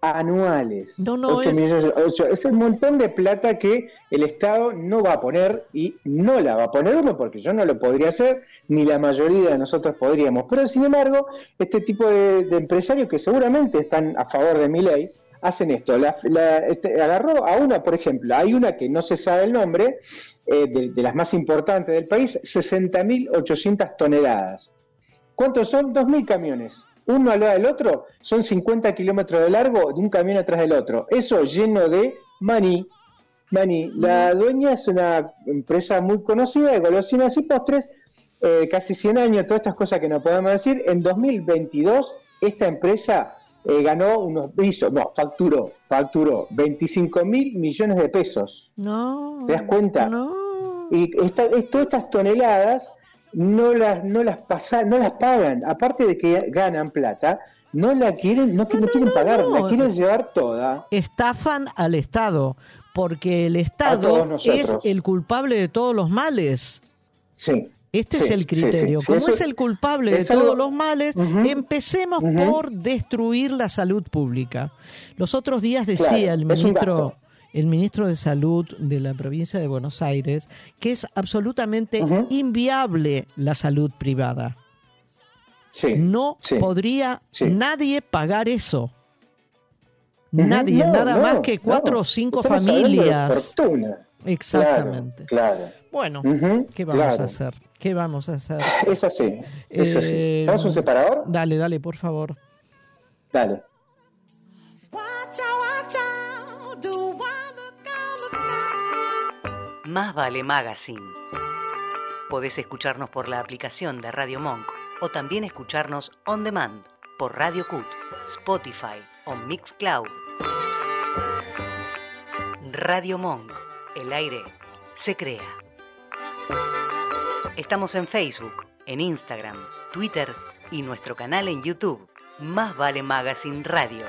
anuales. No, no, es... es un montón de plata que el Estado no va a poner y no la va a poner uno porque yo no lo podría hacer, ni la mayoría de nosotros podríamos. Pero sin embargo, este tipo de, empresarios que seguramente están a favor de mi ley, hacen esto. La, este, agarró a una, por ejemplo, hay una que no se sabe el nombre, eh, de, las más importantes del país, 60.800 toneladas. ¿Cuántos son? 2.000 camiones. Uno al lado del otro son 50 kilómetros de largo de un camión atrás del otro. Eso lleno de maní. Maní. La dueña es una empresa muy conocida de golosinas y postres, eh, casi 100 años, todas estas cosas que no podemos decir. En 2022, esta empresa eh, ganó unos, hizo, no, facturó, facturó 25 mil millones de pesos. No. ¿Te das cuenta? No. Y esta, todas estas toneladas no las, no las pasan, no las pagan. Aparte de que ganan plata, no la quieren, no, no, quieren pagar, la quieren llevar toda. Estafan al Estado, porque el Estado es el culpable de todos los males. Sí. Este es el criterio. Como es el culpable de todos los males, empecemos por destruir la salud pública. Los otros días decía el ministro el ministro de Salud de la provincia de Buenos Aires que es absolutamente inviable la salud privada. no podría nadie pagar eso. Nadie, nada más que cuatro o cinco familias. Exactamente. Claro, Bueno, ¿qué vamos a hacer? ¿Qué vamos a hacer? Es así, es así. Eh, ¿Vamos un separador? Dale, dale, por favor. Dale. Más vale Magazine. Podés escucharnos por la aplicación de Radio Monk o también escucharnos on demand por Radio Cut, Spotify o Mixcloud. Radio Monk. El aire se crea. Estamos en Facebook, en Instagram, Twitter y nuestro canal en YouTube. Más vale Magazine Radio.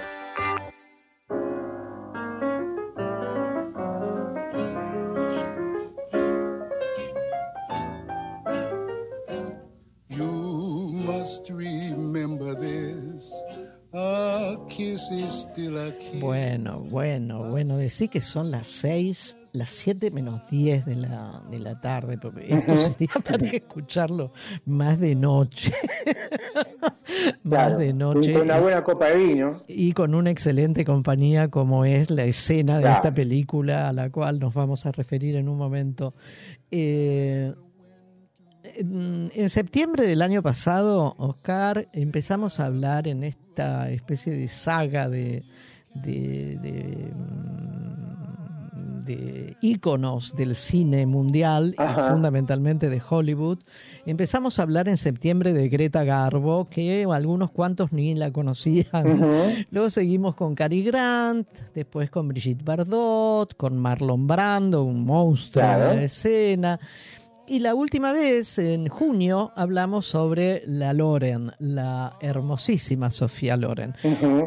Bueno, bueno, bueno, decir que son las 6, las 7 menos 10 de la, de la tarde, porque esto sería [LAUGHS] para escucharlo más de noche. [LAUGHS] más de noche. con una buena copa de vino. Y con una excelente compañía como es la escena de esta película a la cual nos vamos a referir en un momento. Eh, en septiembre del año pasado, Oscar, empezamos a hablar en esta especie de saga de, de, de, mm, íconos del cine mundial, fundamentalmente de Hollywood. Empezamos a hablar en septiembre de Greta Garbo, que algunos cuantos ni la conocían. Luego seguimos con Cary Grant, después con Brigitte Bardot, con Marlon Brando, un monstruo de la escena. Y la última vez, en junio, hablamos sobre la Loren, la hermosísima Sofía Loren.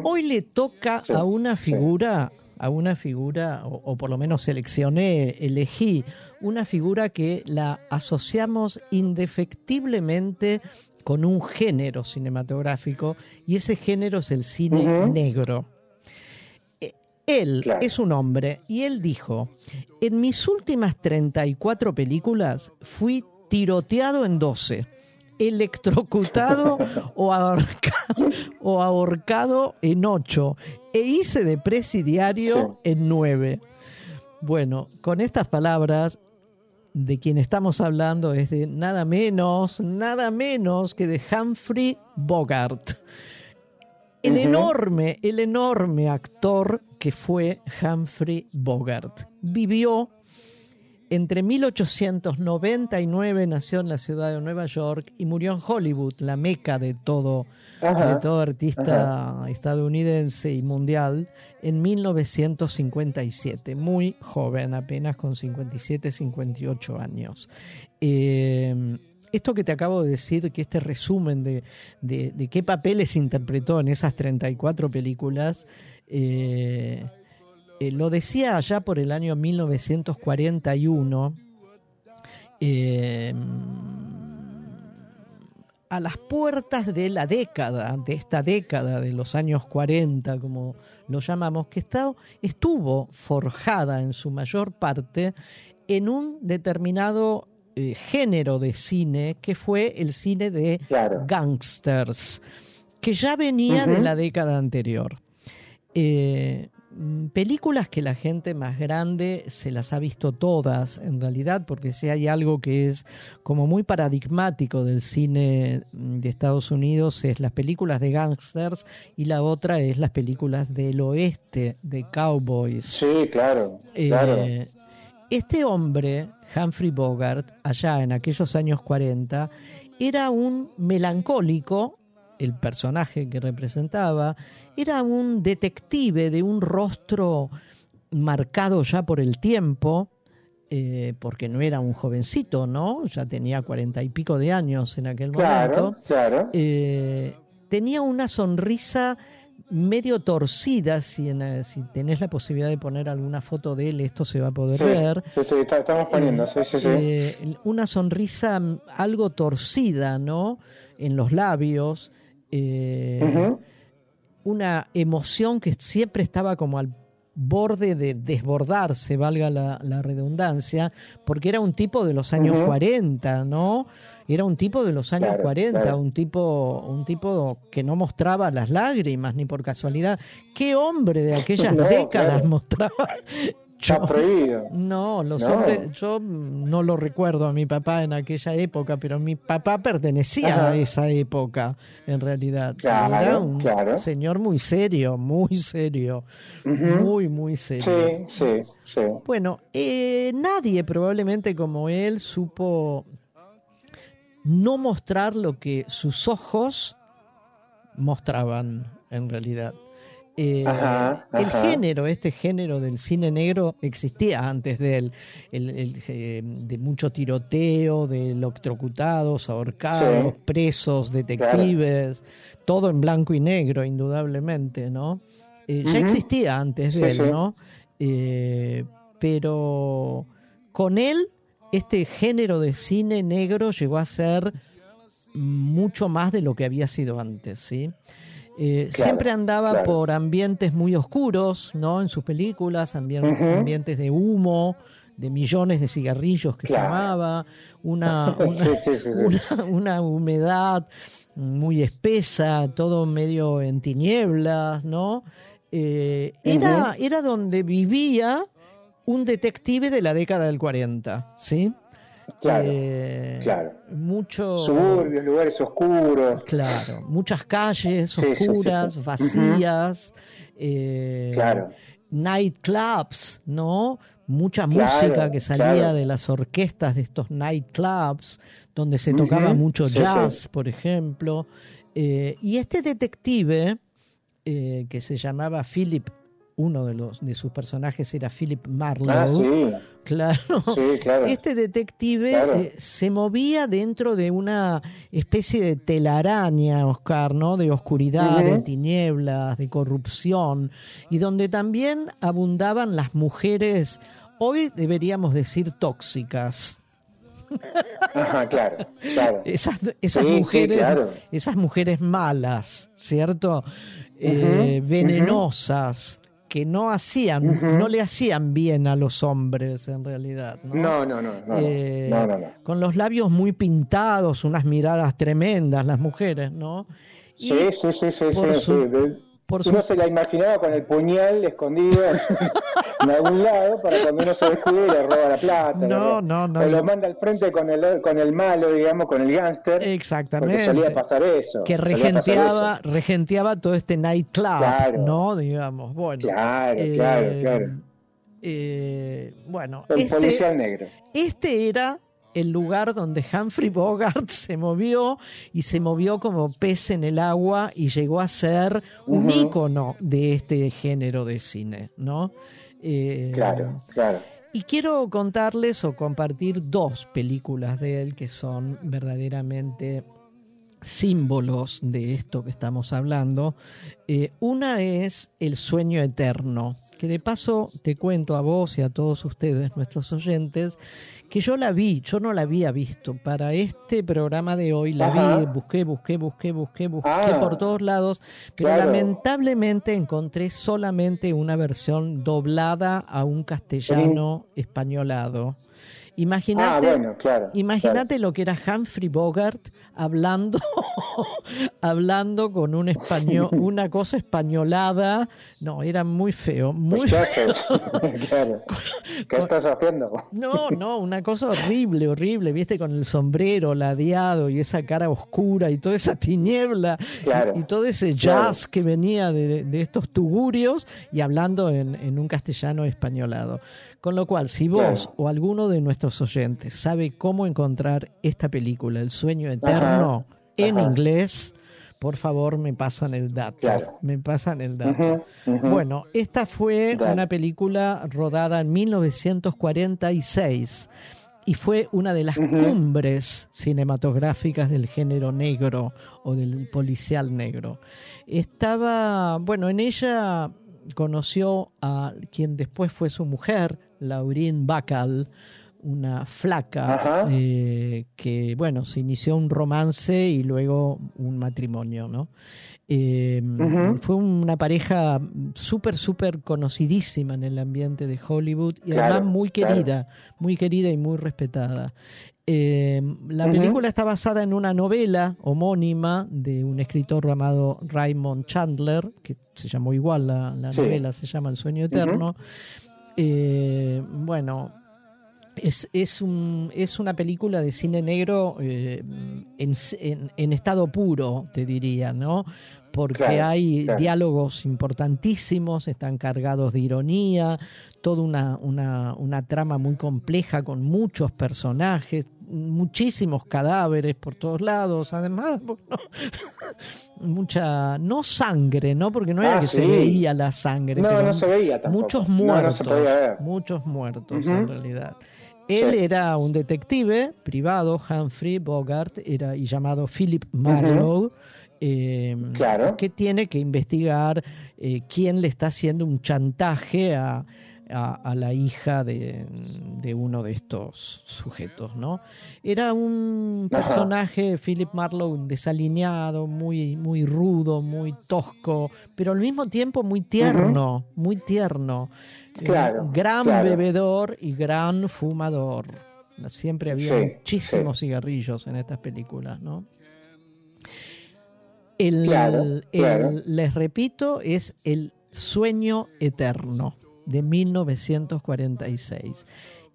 Hoy le toca a una figura, a una figura, o, por lo menos seleccioné, elegí una figura que la asociamos indefectiblemente con un género cinematográfico, y ese género es el cine negro. Él es un hombre y él dijo, en mis últimas 34 películas fui tiroteado en 12, electrocutado [LAUGHS] o, ahorcado, o ahorcado en 8 e hice de presidiario en 9. Bueno, con estas palabras de quien estamos hablando es de nada menos, nada menos que de Humphrey Bogart. El enorme, el enorme actor que fue Humphrey Bogart. Vivió entre 1899 nació en la ciudad de Nueva York y murió en Hollywood, la meca de todo, de todo artista estadounidense y mundial, en 1957, muy joven, apenas con 57, 58 años. Eh, esto que te acabo de decir, que este resumen de, de, qué papeles interpretó en esas 34 películas, eh, eh, lo decía allá por el año 1941. a las puertas de la década, de esta década de los años 40, como lo llamamos, que estuvo forjada en su mayor parte en un determinado eh, género de cine que fue el cine de gangsters, que ya venía de la década anterior. Eh, mm, películas que la gente más grande se las ha visto todas, en realidad, porque si hay algo que es como muy paradigmático del cine de Estados Unidos, es las películas de gangsters y la otra es las películas del oeste, de cowboys. Sí, claro. Eh, este hombre Humphrey Bogart, allá en aquellos años 40, era un melancólico, el personaje que representaba, era un detective de un rostro marcado ya por el tiempo, eh, porque no era un jovencito, ¿no? Ya tenía cuarenta y pico de años en aquel momento. Claro. Eh, tenía una sonrisa medio torcida, si, en, si tenés la posibilidad de poner alguna foto de él, esto se va a poder ver. Sí, estamos poniendo, sí, sí, eh, una sonrisa algo torcida, ¿no? En los labios. Eh, una emoción que siempre estaba como al borde de desbordarse, valga la, redundancia, porque era un tipo de los años 40, ¿no? Era un tipo de los años 40, un tipo un tipo que no mostraba las lágrimas ni por casualidad. ¿Qué hombre de aquellas [LAUGHS] décadas mostraba Está prohibido. [LAUGHS] No, los hombres, yo no lo recuerdo a mi papá en aquella época, pero mi papá pertenecía a esa época, en realidad. Era un señor muy serio, muy serio, muy, muy serio. Sí, sí, sí. Bueno, eh, nadie probablemente como él supo no mostrar lo que sus ojos mostraban en realidad. Eh, el género, este género del cine negro existía antes de él, el, eh, de mucho tiroteo, de electrocutados, ahorcados, presos, detectives, todo en blanco y negro, indudablemente, ¿no? Eh, ya existía antes de él, ¿no? pero con él, este género de cine negro llegó a ser mucho más de lo que había sido antes, ¿sí? Eh, siempre andaba por ambientes muy oscuros, ¿no? En sus películas, ambientes, de humo, de millones de cigarrillos que fumaba, [LAUGHS] una, una, humedad muy espesa, todo medio en tinieblas, ¿no? Eh, era, era donde vivía un detective de la década del 40, ¿sí? Claro, eh, claro. Suburbios, lugares oscuros. Claro, muchas calles oscuras, vacías. Eh, claro. Nightclubs, ¿no? Mucha música que salía de las orquestas de estos nightclubs, donde se tocaba mucho jazz, por ejemplo. Eh, y este detective, que se llamaba Philip uno de los de sus personajes era Philip Marlowe. Ah, claro. Este detective eh, se movía dentro de una especie de telaraña, Oscar, ¿no? De oscuridad, de tinieblas, de corrupción, y donde también abundaban las mujeres, hoy deberíamos decir tóxicas. Ajá, claro, claro. Esas, esas mujeres, esas mujeres malas, ¿cierto? Eh, venenosas, que no hacían, no le hacían bien a los hombres en realidad. No, no, no, no, eh, Con los labios muy pintados, unas miradas tremendas, las mujeres, ¿no? sí, sí, sí, sí, sí, uno se la imaginaba con el puñal escondido en [LAUGHS] algún lado para cuando uno se descuide le roba la plata. No, no, no. O lo manda al frente con el, con el malo, digamos, con el gángster. Exactamente. Solía pasar eso. Que regenteaba, regenteaba todo este nightclub, ¿no? Digamos, bueno. Claro, claro, eh, claro. Eh, bueno, El este, policial negro. este era el lugar donde Humphrey Bogart [LAUGHS] se movió y se movió como pez en el agua y llegó a ser un Ujú. ícono de este género de cine, ¿no? Eh, Claro, claro. y quiero contarles o compartir dos películas de él que son verdaderamente símbolos de esto que estamos hablando. Eh, una es El sueño eterno, que de paso te cuento a vos y a todos ustedes, nuestros oyentes, que yo la vi, yo no la había visto. Para este programa de hoy la Ajá. vi, busqué, busqué, busqué, busqué, busqué Ah, por todos lados, pero claro. lamentablemente encontré solamente una versión doblada a un castellano españolado. Imagínate, Ah, bueno, claro. imagínate lo que era Humphrey Bogart hablando, [LAUGHS] hablando con un español, [LAUGHS] una cosa españolada. No, era muy feo, muy Pues, [LAUGHS] ¿qué feo. haces? claro. ¿Qué estás haciendo? No, no, una cosa horrible, horrible, viste, con el sombrero ladeado y esa cara oscura y toda esa tiniebla y, y todo ese jazz que venía de, de estos tugurios y hablando en, en un castellano españolado. Con lo cual, si vos Claro. o alguno de nuestros oyentes sabe cómo encontrar esta película, El sueño eterno, en ajá. inglés, por favor me pasan el dato. Claro. Me pasan el dato. Bueno, esta fue Dale. una película rodada en 1946 y fue una de las cumbres cinematográficas del género negro o del policial negro. Estaba, bueno, en ella conoció a quien después fue su mujer, Laureen Bacall, una flaca eh, que, bueno, se inició un romance y luego un matrimonio, ¿no? Eh, Ujú. Fue una pareja súper, súper conocidísima en el ambiente de Hollywood y Claro, además muy claro. querida, muy querida y muy respetada. Eh, la película está basada en una novela homónima de un escritor llamado Raymond Chandler, que se llamó igual la, la Sí. novela, se llama El sueño eterno. Eh, bueno, es, es, un, es una película de cine negro eh, en, en- en estado puro, te diría, ¿no? Porque Claro, hay claro. diálogos importantísimos, están cargados de ironía, toda una, una, una trama muy compleja con muchos personajes, muchísimos cadáveres por todos lados, además, [LAUGHS] mucha, no sangre, ¿no? Porque no era Ah, que se veía la sangre. No, no se veía tampoco. Muchos No, no muertos, ver. muchos muertos en realidad. Él Sí. era un detective privado, Humphrey Bogart, era y llamado Philip Marlowe, eh, Claro. que tiene que investigar eh, quién le está haciendo un chantaje a, a- a la hija de, de uno de estos sujetos, ¿no? Era un personaje, Philip Marlowe, desalineado, muy, muy rudo, muy tosco, pero al mismo tiempo muy tierno, muy tierno. Eh, Claro, gran claro. bebedor y gran fumador. Siempre había Sí, muchísimos cigarrillos en estas películas, ¿no? El, Claro, el- claro. les repito, es El sueño eterno de 1946.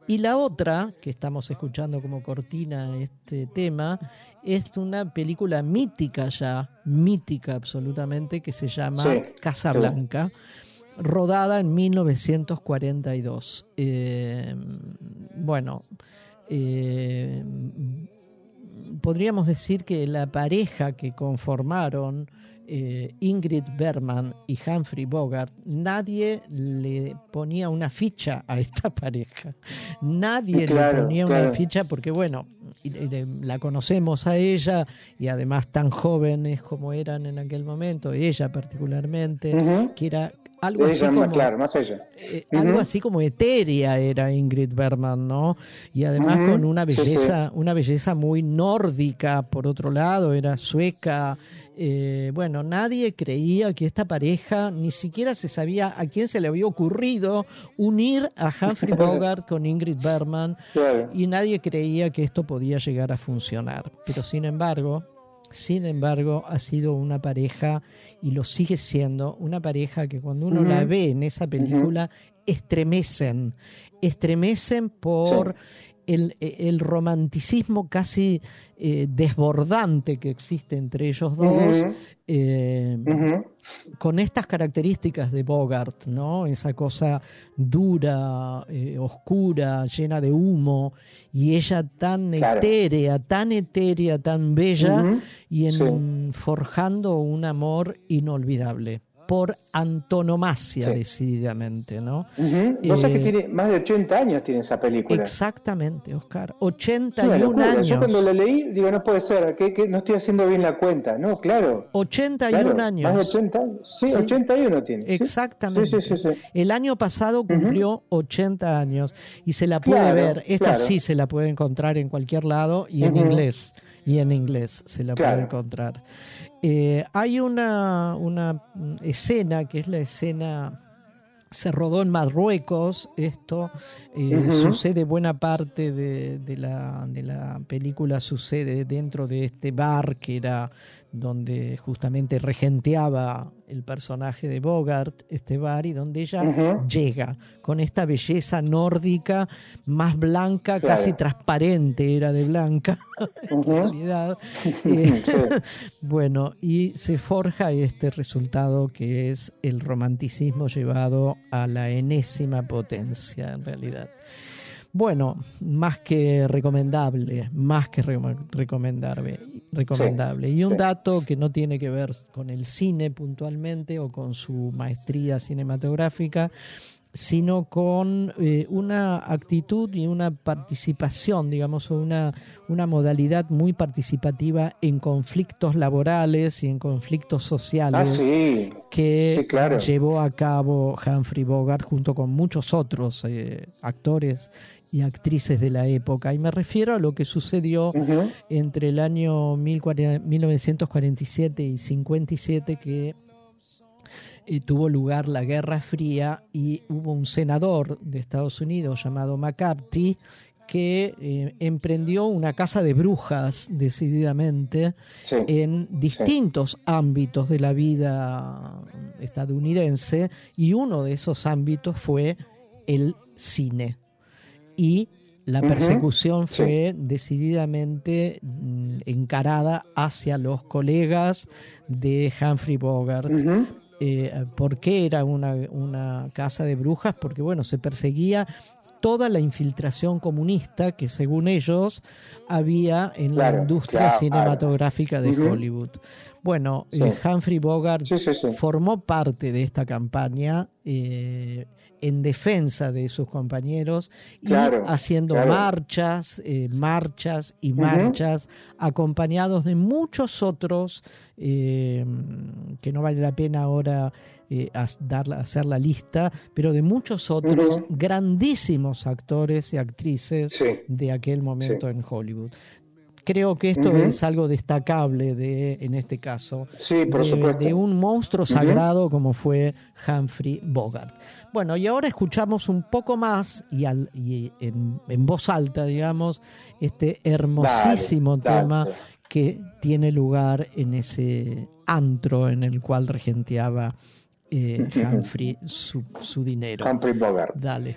Y la otra, que estamos escuchando como cortina este tema, es una película mítica ya, mítica absolutamente, que se llama Sí, Casa. Blanca, rodada en 1942. Eh, bueno, eh, podríamos decir que la pareja que conformaron eh, Ingrid Bergman y Humphrey Bogart, nadie le ponía una ficha a esta [LAUGHS] pareja. Nadie Claro, le ponía una ficha porque, bueno, la conocemos a ella y además tan jóvenes como eran en aquel momento, ella particularmente, que era algo así Ella, más como claro, más ella. eh, algo así como etérea era Ingrid Bergman, ¿no? Y además con una sí, sí. belleza, una belleza muy nórdica, por otro lado, era sueca. Eh, bueno, nadie creía que esta pareja, ni siquiera se sabía a quién se le había ocurrido unir a Humphrey [LAUGHS] Bogart con Ingrid Bergman Claro. y nadie creía que esto podía llegar a funcionar. Pero sin embargo, sin embargo, ha sido una pareja y lo sigue siendo una pareja que cuando uno la ve en esa película estremecen, estremecen por el, el romanticismo casi eh, desbordante que existe entre ellos dos. Eh, con estas características de Bogart, ¿no? Esa cosa dura, eh, oscura, llena de humo, y ella tan etérea, tan etérea, tan bella, y en forjando un amor inolvidable por antonomasia, decididamente, ¿no? No sé que eh, tiene más de 80 años tiene esa película. Exactamente, Oscar. 81 años. Yo cuando la leí, digo, no puede ser, que, no estoy haciendo bien la cuenta. No, claro. 81 años. Más de 80 años. Sí, 81 tiene. Exactamente. El año pasado cumplió 80 años y se la puede ver. Esta sí se la puede encontrar en cualquier lado y en inglés. Y en inglés se la puede encontrar. Eh, hay una, una escena que es la escena se rodó en Marruecos, esto eh, sucede buena parte de, de, la, de la película sucede dentro de este bar que era donde justamente regenteaba el personaje de Bogart, este bar, y donde ella llega con esta belleza nórdica más blanca, casi transparente, era de blanca, [LAUGHS] en realidad. [LAUGHS] Eh, [LAUGHS] bueno, y se forja este resultado que es el romanticismo llevado a la enésima potencia, en realidad. Bueno, más que recomendable, más que recomendable. recomendable. y un dato que no tiene que ver con el cine puntualmente o con su maestría cinematográfica, sino con eh, una actitud y una participación, digamos, una, una modalidad muy participativa en conflictos laborales y en conflictos sociales ah, que llevó a cabo Humphrey Bogart junto con muchos otros eh, actores y actrices de la época. Y me refiero a lo que sucedió entre el año 1947 y 57 que eh, tuvo lugar la Guerra Fría y hubo un senador de Estados Unidos llamado McCarthy que eh, emprendió una casa de brujas decididamente en distintos ámbitos de la vida estadounidense y uno de esos ámbitos fue el cine y la persecución fue decididamente mm, encarada hacia los colegas de Humphrey Bogart. Eh, ¿Por qué era una, casa de brujas? Porque, bueno, se perseguía toda la infiltración comunista que, según ellos, había en la industria cinematográfica de Hollywood. Bueno, eh, Humphrey Bogart formó parte de esta campaña. Eh, en defensa de sus compañeros y haciendo marchas, eh, marchas y marchas, acompañados de muchos otros, eh, que no vale la pena ahora eh, hacer la lista, pero de muchos otros grandísimos actores y actrices de aquel momento en Hollywood creo que esto es algo destacable de, en este caso, de, un monstruo sagrado como fue Humphrey Bogart. Bueno, y ahora escuchamos un poco más y, al, y en, voz alta, digamos, este hermosísimo tema que tiene lugar en ese antro en el cual regenteaba eh, Humphrey su, su, dinero. Humphrey Bogart. Dale.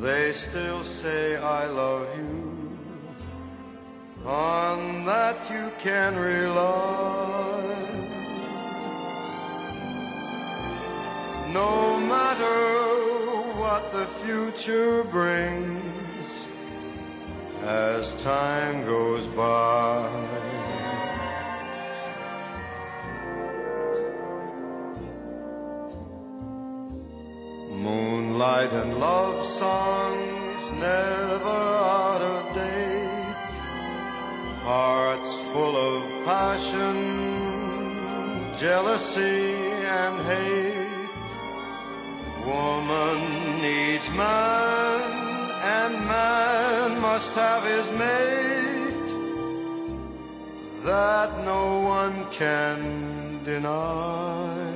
they still say I love you. On that you can rely. No matter what the future brings as time goes by. Moonlight and love songs never out of date. Hearts full of passion, jealousy and hate. Woman needs man and man must have his mate. That no one can deny.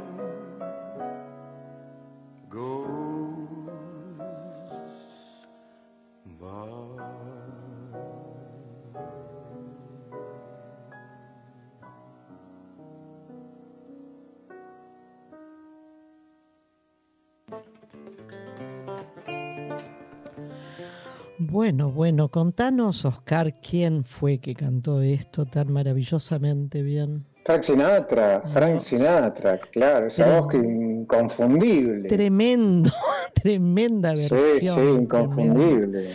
Bueno, bueno, contanos, Oscar, quién fue que cantó esto tan maravillosamente bien. Frank Sinatra, Frank Sinatra, claro, esa voz que inconfundible. Tremendo, [LAUGHS] tremenda Sí, versión. sí, tremenda. inconfundible.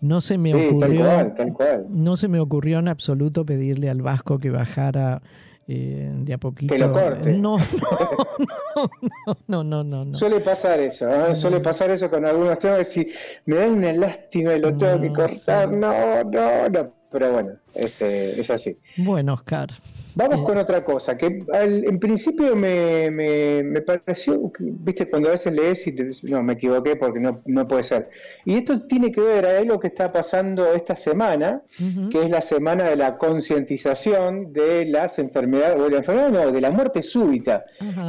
No se me Sí, tal ocurrió, cual, tal cual. no se me ocurrió en absoluto pedirle al Vasco que bajara eh, de a poquito. Que lo corte. No, no, [LAUGHS] no, no, no. Suele pasar eso, ¿eh? suele pasar eso con algunos temas. Si me da una lástima y lo tengo que cortar, sí. no, no, no. Pero bueno, este, es así. Bueno, Oscar. Vamos Eh. con otra cosa, que al- en principio me, me, me pareció, viste, cuando a veces lees y te no, me equivoqué porque no, no puede ser. Y esto tiene que ver a lo que está pasando esta semana, que es la semana de la concientización de las enfermedades, o de la enfermedad, no, de la muerte súbita.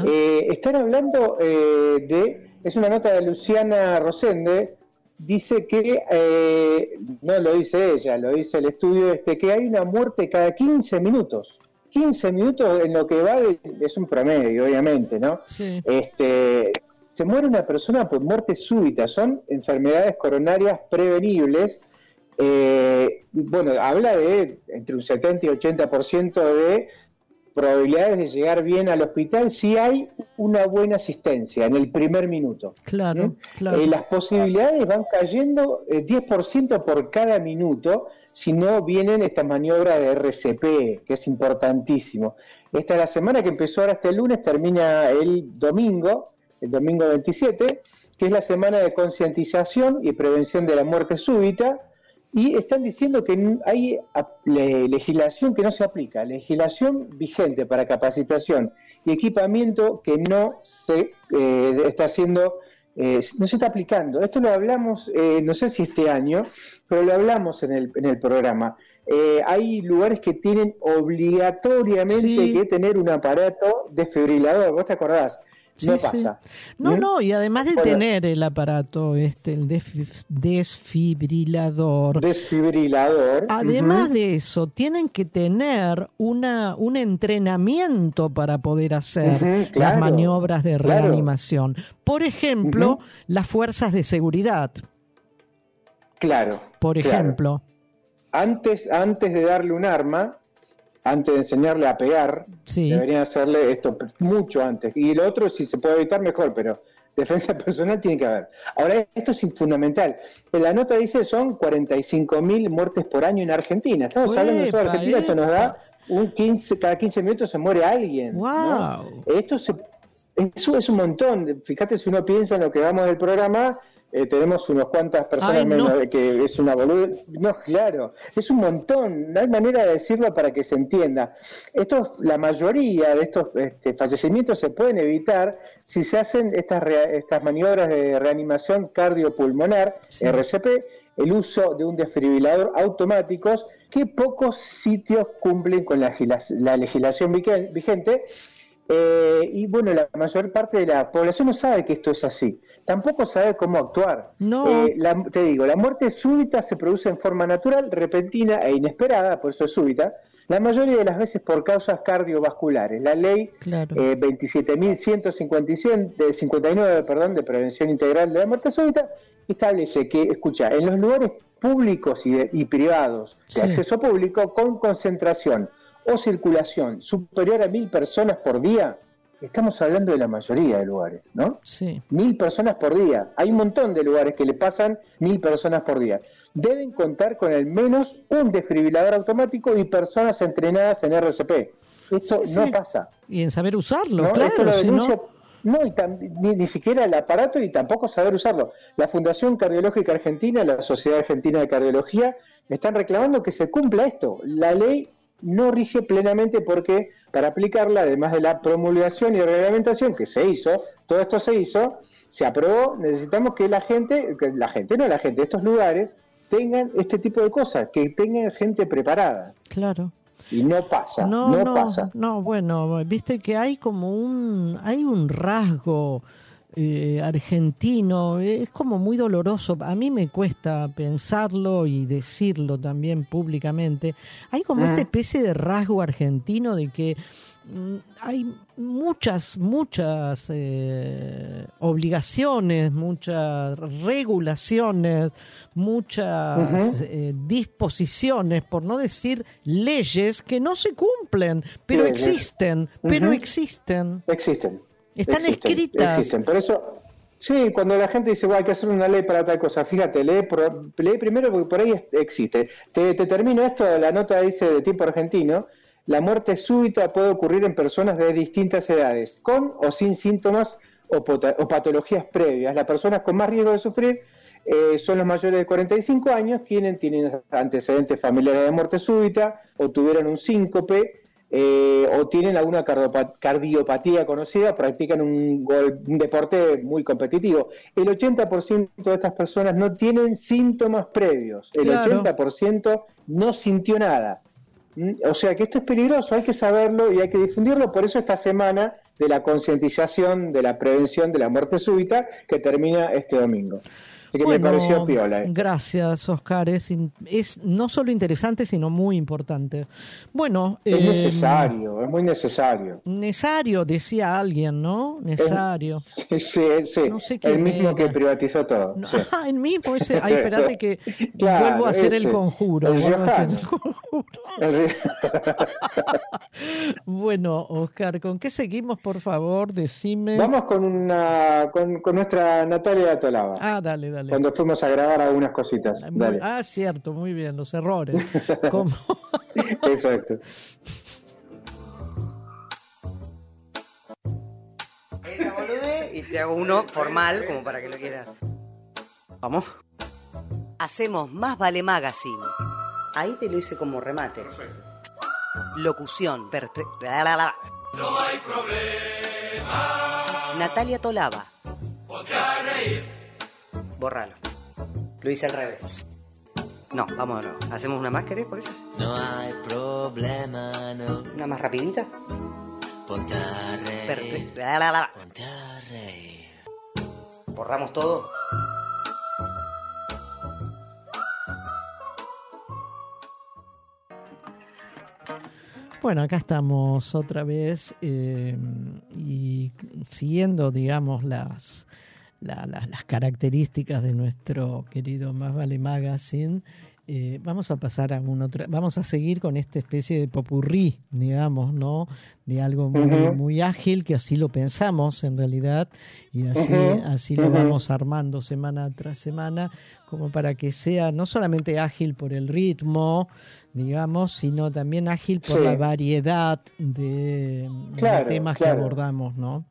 Eh, están hablando eh, de, es una nota de Luciana Rosende, dice que, eh, no lo dice ella, lo dice el estudio este, que hay una muerte cada 15 minutos. 15 minutos en lo que va, de- es un promedio, obviamente, ¿no? Sí. Este, se muere una persona por muerte súbita, son enfermedades coronarias prevenibles. eh, bueno, habla de entre un 70 y 80% de probabilidades de llegar bien al hospital si hay una buena asistencia en el primer minuto. Claro, ¿Mm? claro. Eh, las posibilidades van cayendo eh, 10% por cada minuto si no vienen estas maniobras de RCP, que es importantísimo. Esta es la semana que empezó ahora este lunes, termina el domingo, el domingo 27, que es la semana de concientización y prevención de la muerte súbita, y están diciendo que hay legislación que no se aplica, legislación vigente para capacitación y equipamiento que no se eh, está haciendo, eh, no se está aplicando. Esto lo hablamos, eh, no sé si este año, pero lo hablamos en el, en el programa. Eh, hay lugares que tienen obligatoriamente Sí. que tener un aparato desfibrilador, ¿vos te acordás? No sí. pasa. No, ¿Mm? no, y además de Bueno. tener el aparato, este, el desfi- desfibrilador, Desfibrilador. además de eso, tienen que tener una, un entrenamiento para poder hacer las claro, maniobras de claro. reanimación. Por ejemplo, las fuerzas de seguridad, Claro. por claro. ejemplo. Antes, antes de darle un arma, antes de enseñarle a pegar, Sí. deberían hacerle esto mucho antes. Y lo otro, si se puede evitar, mejor, pero [LAUGHS] defensa personal tiene que haber. Ahora, esto es fundamental. En la nota dice son 45.000 muertes por año en Argentina. Estamos hablando de Argentina, esto nos da un 15, cada 15 minutos se muere alguien. ¿no? Wow. Esto se, eso es un montón. Fíjate si uno piensa en lo que vamos del programa, eh, tenemos unas cuantas personas menos, de que es una boluda. No, claro, es un montón, no hay manera de decirlo para que se entienda. Esto, la mayoría de estos este, fallecimientos se pueden evitar si se hacen estas, estas maniobras de reanimación cardiopulmonar, RCP, el uso de un desfibrilador automáticos que pocos sitios cumplen con la, legislación vigente. Eh, y bueno, la mayor parte de la población no sabe que esto es así. Tampoco sabe cómo actuar. No. Eh, te digo, la muerte súbita se produce en forma natural, repentina e inesperada, por eso es súbita, la mayoría de las veces por causas cardiovasculares. La ley 27.159 eh, perdón, de prevención integral de la muerte súbita establece que, escucha, en los lugares públicos y, privados de acceso público con concentración o circulación superior a mil personas por día, estamos hablando de la mayoría de lugares, ¿no? Sí. Mil personas por día. Hay un montón de lugares que le pasan mil personas por día. Deben contar con al menos un desfibrilador automático y personas entrenadas en RCP. Esto no pasa. Y en saber usarlo, claro. No, ni, ni, siquiera el aparato y tampoco saber usarlo. La Fundación Cardiológica Argentina, la Sociedad Argentina de Cardiología, están reclamando que se cumpla esto. La ley no rige plenamente porque para aplicarla, además de la promulgación y reglamentación que se hizo, todo esto se hizo, se aprobó, necesitamos que la gente, que la gente, no la gente, estos lugares tengan este tipo de cosas, que tengan gente preparada. Claro y no pasa, no, no, pasa. No, bueno, viste que hay como un, hay un rasgo eh, argentino, es como muy doloroso, a mí me cuesta pensarlo y decirlo también públicamente, hay como esta especie de rasgo argentino de que mm, hay muchas, muchas eh, obligaciones, muchas regulaciones, muchas eh, disposiciones, por no decir leyes, que no se cumplen, pero existen, pero existen. Existen. Están escritas. Existen. Por eso, sí, cuando la gente dice, bueno, hay que hacer una ley para tal cosa, fíjate, lee, lee primero porque por ahí existe. Te, te termino esto, la nota dice de tipo argentino, la muerte súbita puede ocurrir en personas de distintas edades, con o sin síntomas o, patologías previas. Las personas con más riesgo de sufrir eh, son los mayores de 45 años, quienes tienen antecedentes familiares de muerte súbita o tuvieron un síncope eh, o tienen alguna cardiopatía conocida, practican un, un deporte muy competitivo. El 80% de estas personas no tienen síntomas previos, el 80% no sintió nada. O sea que esto es peligroso, hay que saberlo y hay que difundirlo. Por eso esta semana de la concientización de la prevención de la muerte súbita que termina este domingo me pareció piola. Gracias, Oscar. Es, es no solo interesante, sino muy importante. Bueno. Es em, necesario, es muy necesario. Necesario, decía alguien, ¿no? Necesario. [LAUGHS] sí, sí, el mismo que privatizó todo. Ah, [LAUGHS] el mismo, ese. Ay, espérate que [LAUGHS] vuelvo a hacer el conjuro. bueno, Oscar, ¿con qué seguimos, por favor? Decime. Vamos con, una, con, con nuestra Natalia Tolaba. Ah, dale, dale. Cuando fuimos a grabar algunas cositas. Ah, cierto, muy bien, los errores. [LAUGHS] Exacto. y te hago uno formal como para que lo quieras. Vamos. Hacemos Más Vale Magazine. Ahí te lo hice como remate. Perfecto. Locución. No hay problema. Natalia Tolaba. reír. Bórralo. Lo hice al revés. No, vámonos. ¿Hacemos una más, querés, por eso? No hay problema, no. ¿Una más rapidita? Ponte a reír. Ponte a reír. ¿Borramos todo? Bueno, acá estamos otra vez eh, y siguiendo, digamos, las las características de nuestro querido Más Vale Magazine, eh, vamos a pasar a un otro, vamos a seguir con esta especie de popurrí, digamos, ¿no? De algo muy, muy ágil, que así lo pensamos en realidad, y así, así lo vamos armando semana tras semana, como para que sea no solamente ágil por el ritmo, digamos, sino también ágil por la variedad de, temas que abordamos, ¿no?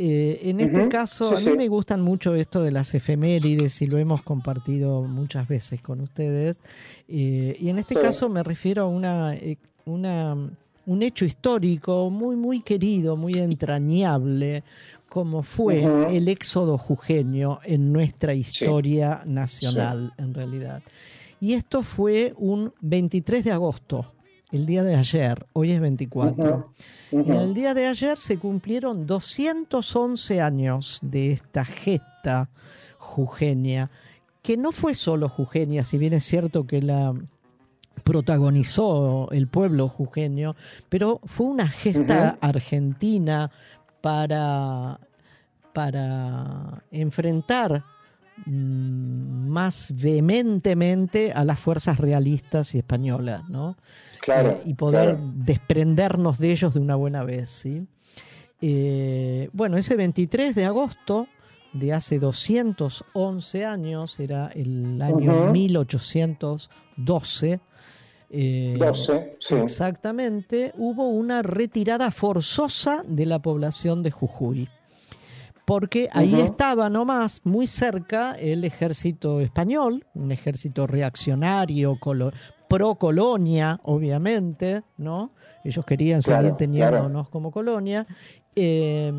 Eh, en este caso, a mí me gustan mucho esto de las efemérides y lo hemos compartido muchas veces con ustedes. Eh, y en este caso me refiero a una, eh, una, un hecho histórico muy, muy querido, muy entrañable, como fue el éxodo jujeño en nuestra historia nacional, en realidad. Y esto fue un 23 de agosto, el día de ayer, hoy es 24. Y en el día de ayer se cumplieron 211 años de esta gesta jujeña, que no fue solo jujeña, si bien es cierto que la protagonizó el pueblo jujeño, pero fue una gesta argentina para, para enfrentar mm, más vehementemente a las fuerzas realistas y españolas, ¿no? Claro, y poder desprendernos de ellos de una buena vez, ¿sí? Eh, bueno, ese 23 de agosto de hace 211 años, era el año 1812, 12, sí. Exactamente, hubo una retirada forzosa de la población de Jujuy. Porque ahí estaba nomás, muy cerca, el ejército español, un ejército reaccionario, pro colonia, obviamente, ¿no? Ellos querían seguir teniéndonos como colonia. Eh,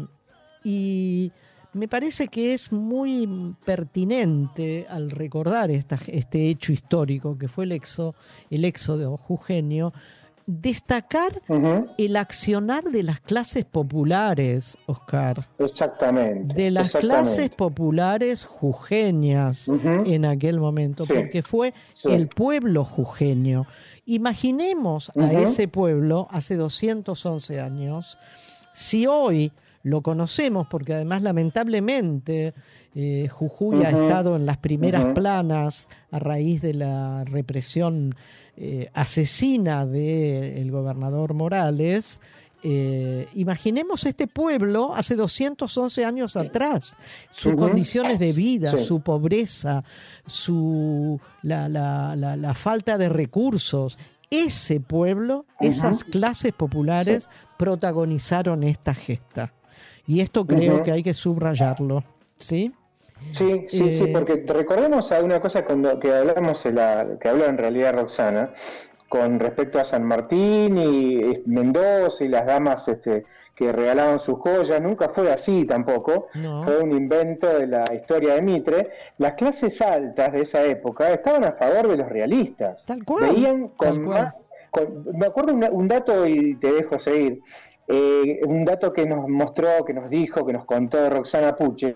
y me parece que es muy pertinente al recordar este hecho histórico que fue el, exo, el éxodo jujeño, destacar el accionar de las clases populares, Oscar. Exactamente. De las clases populares jujeñas en aquel momento, porque fue el pueblo jujeño. Imaginemos a ese pueblo hace 211 años, si hoy lo conocemos porque además lamentablemente eh, Jujuy ha estado en las primeras planas a raíz de la represión eh, asesina del gobernador Morales. Eh, imaginemos este pueblo hace 211 años atrás, sus condiciones de vida, su pobreza, su, la, la, la, falta de recursos. Ese pueblo, esas clases populares protagonizaron esta gesta. Y esto creo que hay que subrayarlo, ¿sí? Sí, sí, sí, eh, porque recordemos a una cosa cuando, que hablamos, la, que habló en realidad Roxana, con respecto a San Martín y Mendoza y las damas este, que regalaban sus joyas, nunca fue así tampoco, fue un invento de la historia de Mitre. Las clases altas de esa época estaban a favor de los realistas. Tal cual. Veían con más... me acuerdo un dato y te dejo seguir. Eh, un dato que nos mostró, que nos dijo, que nos contó Roxana Puche,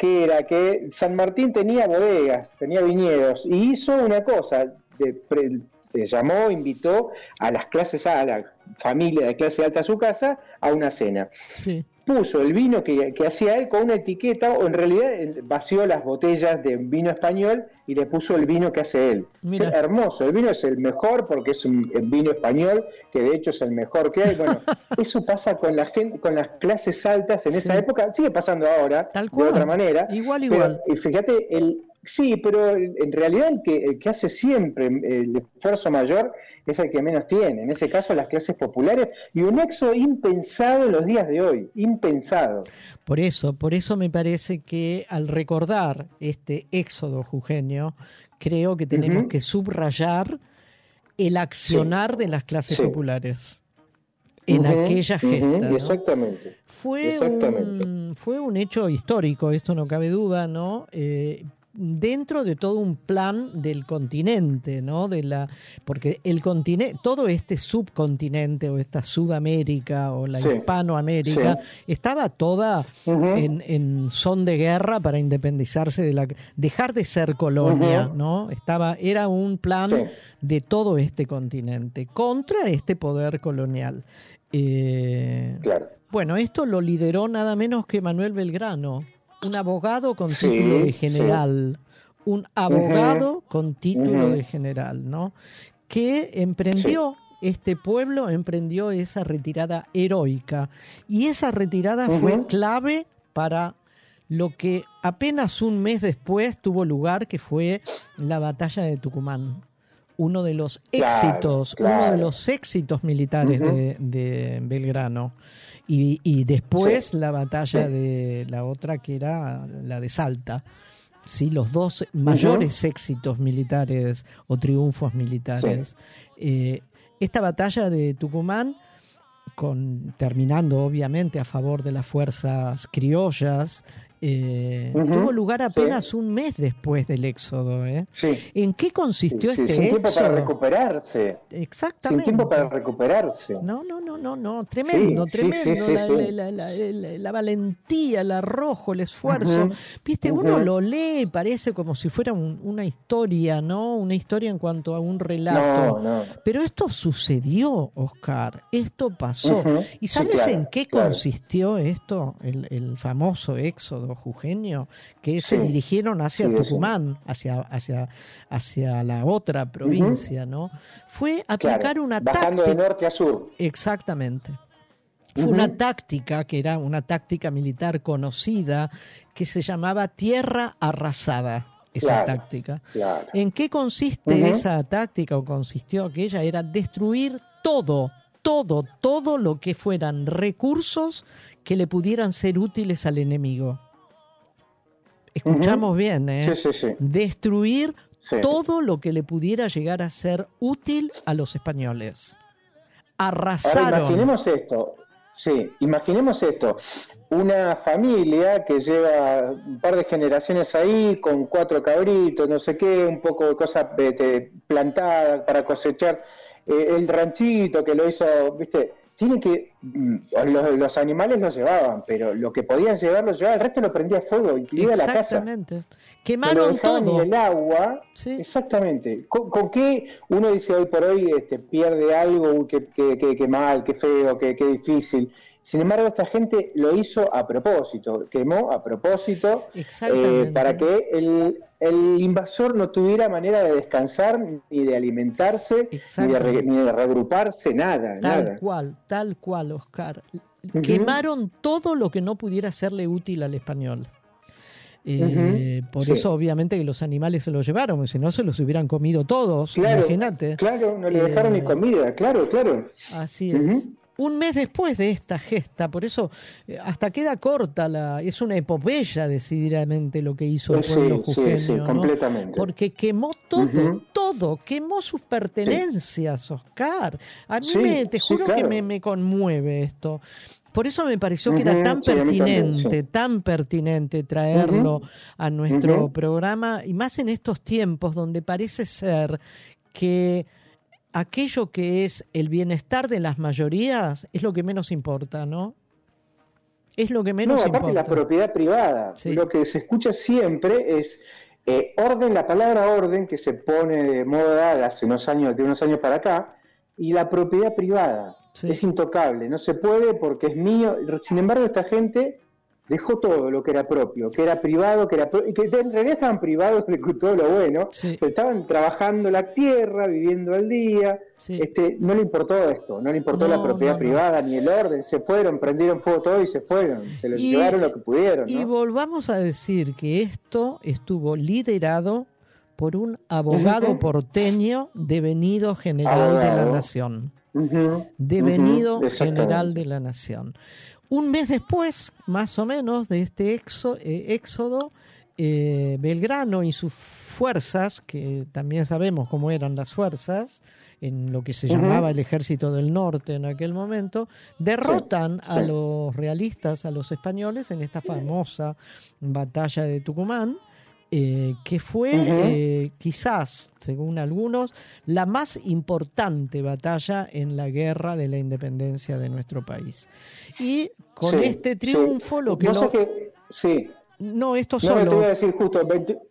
que era que San Martín tenía bodegas, tenía viñedos, y hizo una cosa, de, llamó, invitó a las clases, a la familia de clase alta a su casa, a una cena. Sí puso el vino que, hacía él con una etiqueta, o en realidad vació las botellas de vino español y le puso el vino que hace él. hermoso, el vino es el mejor porque es un vino español, que de hecho es el mejor que hay. Bueno, [LAUGHS] eso pasa con la gente, con las clases altas en esa época, sigue pasando ahora, de otra manera. Igual, igual. y fíjate, el, Sí, pero en realidad el que, el que hace siempre el esfuerzo mayor es el que menos tiene, en ese caso las clases populares, y un éxodo impensado en los días de hoy, impensado. Por eso, por eso me parece que al recordar este éxodo jujeño, creo que tenemos que subrayar el accionar de las clases populares en aquella gesta. Exactamente. Fue, Un, fue un hecho histórico, esto no cabe duda, ¿no? Eh, dentro de todo un plan del continente, ¿no? De la, porque el continente, todo este subcontinente o esta Sudamérica o la Hispanoamérica estaba toda en, en, son de guerra para independizarse de la, dejar de ser colonia, ¿no? Estaba, era un plan de todo este continente contra este poder colonial. Eh, bueno, esto lo lideró nada menos que Manuel Belgrano un abogado con título de general, un abogado con título de general, ¿no? Que emprendió este pueblo emprendió esa retirada heroica y esa retirada fue clave para lo que apenas un mes después tuvo lugar, que fue la batalla de Tucumán. uno de los éxitos, claro. uno de los éxitos militares de Belgrano. Y, y después la batalla de la otra que era la de Salta. Sí, los dos mayores éxitos militares o triunfos militares. Eh, esta batalla de Tucumán, con, terminando obviamente a favor de las fuerzas criollas, eh, tuvo lugar sí. apenas un mes después del éxodo. ¿eh? Sí. ¿En qué consistió Sí, este sin tiempo para éxodo? recuperarse. Exactamente. Sin tiempo para recuperarse. No, no, no, no, no, tremendo, tremendo, la, sí. la- la- la- la valentía, el arrojo, el esfuerzo. Ujú, Viste, uno lo lee y parece como si fuera un- una historia, ¿no? Una historia en cuanto a un relato. No, no. Pero esto sucedió, Oscar, esto pasó. ¿Y sabes claro, en qué claro. consistió esto, el, el famoso éxodo jujeño, que se Sí, dirigieron hacia sí. Tucumán, hacia, hacia, hacia la otra provincia, ¿no? Fue aplicar Claro, una bajando táctica. de norte a sur. Exactamente. Fue una táctica que era una táctica militar conocida que se llamaba tierra arrasada. Esa Claro, táctica. claro. ¿En qué consiste esa táctica o consistió aquella? Era destruir todo, todo, todo lo que fueran recursos que le pudieran ser útiles al enemigo. Escuchamos bien, ¿eh? Sí, sí, sí. Destruir todo lo que le pudiera llegar a ser útil a los españoles. Ahora Arrasaron. imaginemos esto. Sí, imaginemos esto. Una familia que lleva un par de generaciones ahí con cuatro cabritos, no sé qué, un poco de cosas este, plantadas para cosechar. Eh, el ranchito que lo hizo, viste, tiene que. mm, Los, los animales los llevaban, pero lo que podían llevar lo llevaban, el resto lo prendía a fuego, incluida la casa. Exactamente. Quemaron todo. el agua. Exactamente. ¿Con, con qué uno dice hoy por hoy este, pierde algo? Uy, qué, qué- qué- qué mal, qué feo, qué, qué difícil. Sin embargo, esta gente lo hizo a propósito, quemó a propósito eh, para que el, el invasor no tuviera manera de descansar, ni de alimentarse, ni de, re- ni de reagruparse, nada, Tal nada. cual, tal cual, Oscar. Quemaron todo lo que no pudiera serle útil al español. Eh, Por sí. eso, obviamente, que los animales se los llevaron, porque si no se los hubieran comido todos. Claro, Imagínate. claro, no le dejaron Eh, ni comida, claro, claro. Así es. Un mes después de esta gesta, por eso eh, hasta queda corta la, es una epopeya decididamente lo que hizo el Sí, pueblo sí, jujeño, sí, ¿no? completamente. Porque quemó todo, todo, quemó sus pertenencias, Oscar. A mí Sí, me, te sí, juro que me, me conmueve esto. Por eso me pareció que era tan sí, también, pertinente, sí. tan pertinente traerlo a nuestro programa, y más en estos tiempos donde parece ser que aquello que es el bienestar de las mayorías es lo que menos importa, ¿no? Es lo que menos no, aparte importa. la propiedad privada. Sí. Lo que se escucha siempre es eh, orden, la palabra orden que se pone de moda hace unos años, de unos años para acá, y la propiedad privada. Es intocable, no se puede porque es mío. Sin embargo, esta gente dejó todo lo que era propio, que era privado, que era pro- y que en realidad estaban privados de [LAUGHS] todo lo bueno, pero estaban trabajando la tierra, viviendo al día. Este, no le importó esto, no le importó No, la propiedad no, no. privada ni el orden, se fueron, prendieron fuego todo y se fueron, se lo Y- llevaron lo que pudieron. Y volvamos a decir que esto estuvo liderado por un abogado porteño devenido general de la nación. Devenido general de la nación. Un mes después, más o menos, de este exo- eh, éxodo, eh, Belgrano y sus fuerzas, que también sabemos cómo eran las fuerzas, en lo que se llamaba el ejército del norte en aquel momento, derrotan a sí. los realistas, a los españoles, en esta famosa batalla de Tucumán, eh, que fue eh, quizás, según algunos, la más importante batalla en la guerra de la independencia de nuestro país. Y con Sí, este sí. triunfo lo que... Vos lo- sabés que- sí. No, esto No, te solo... voy a decir justo, 20 Ujú,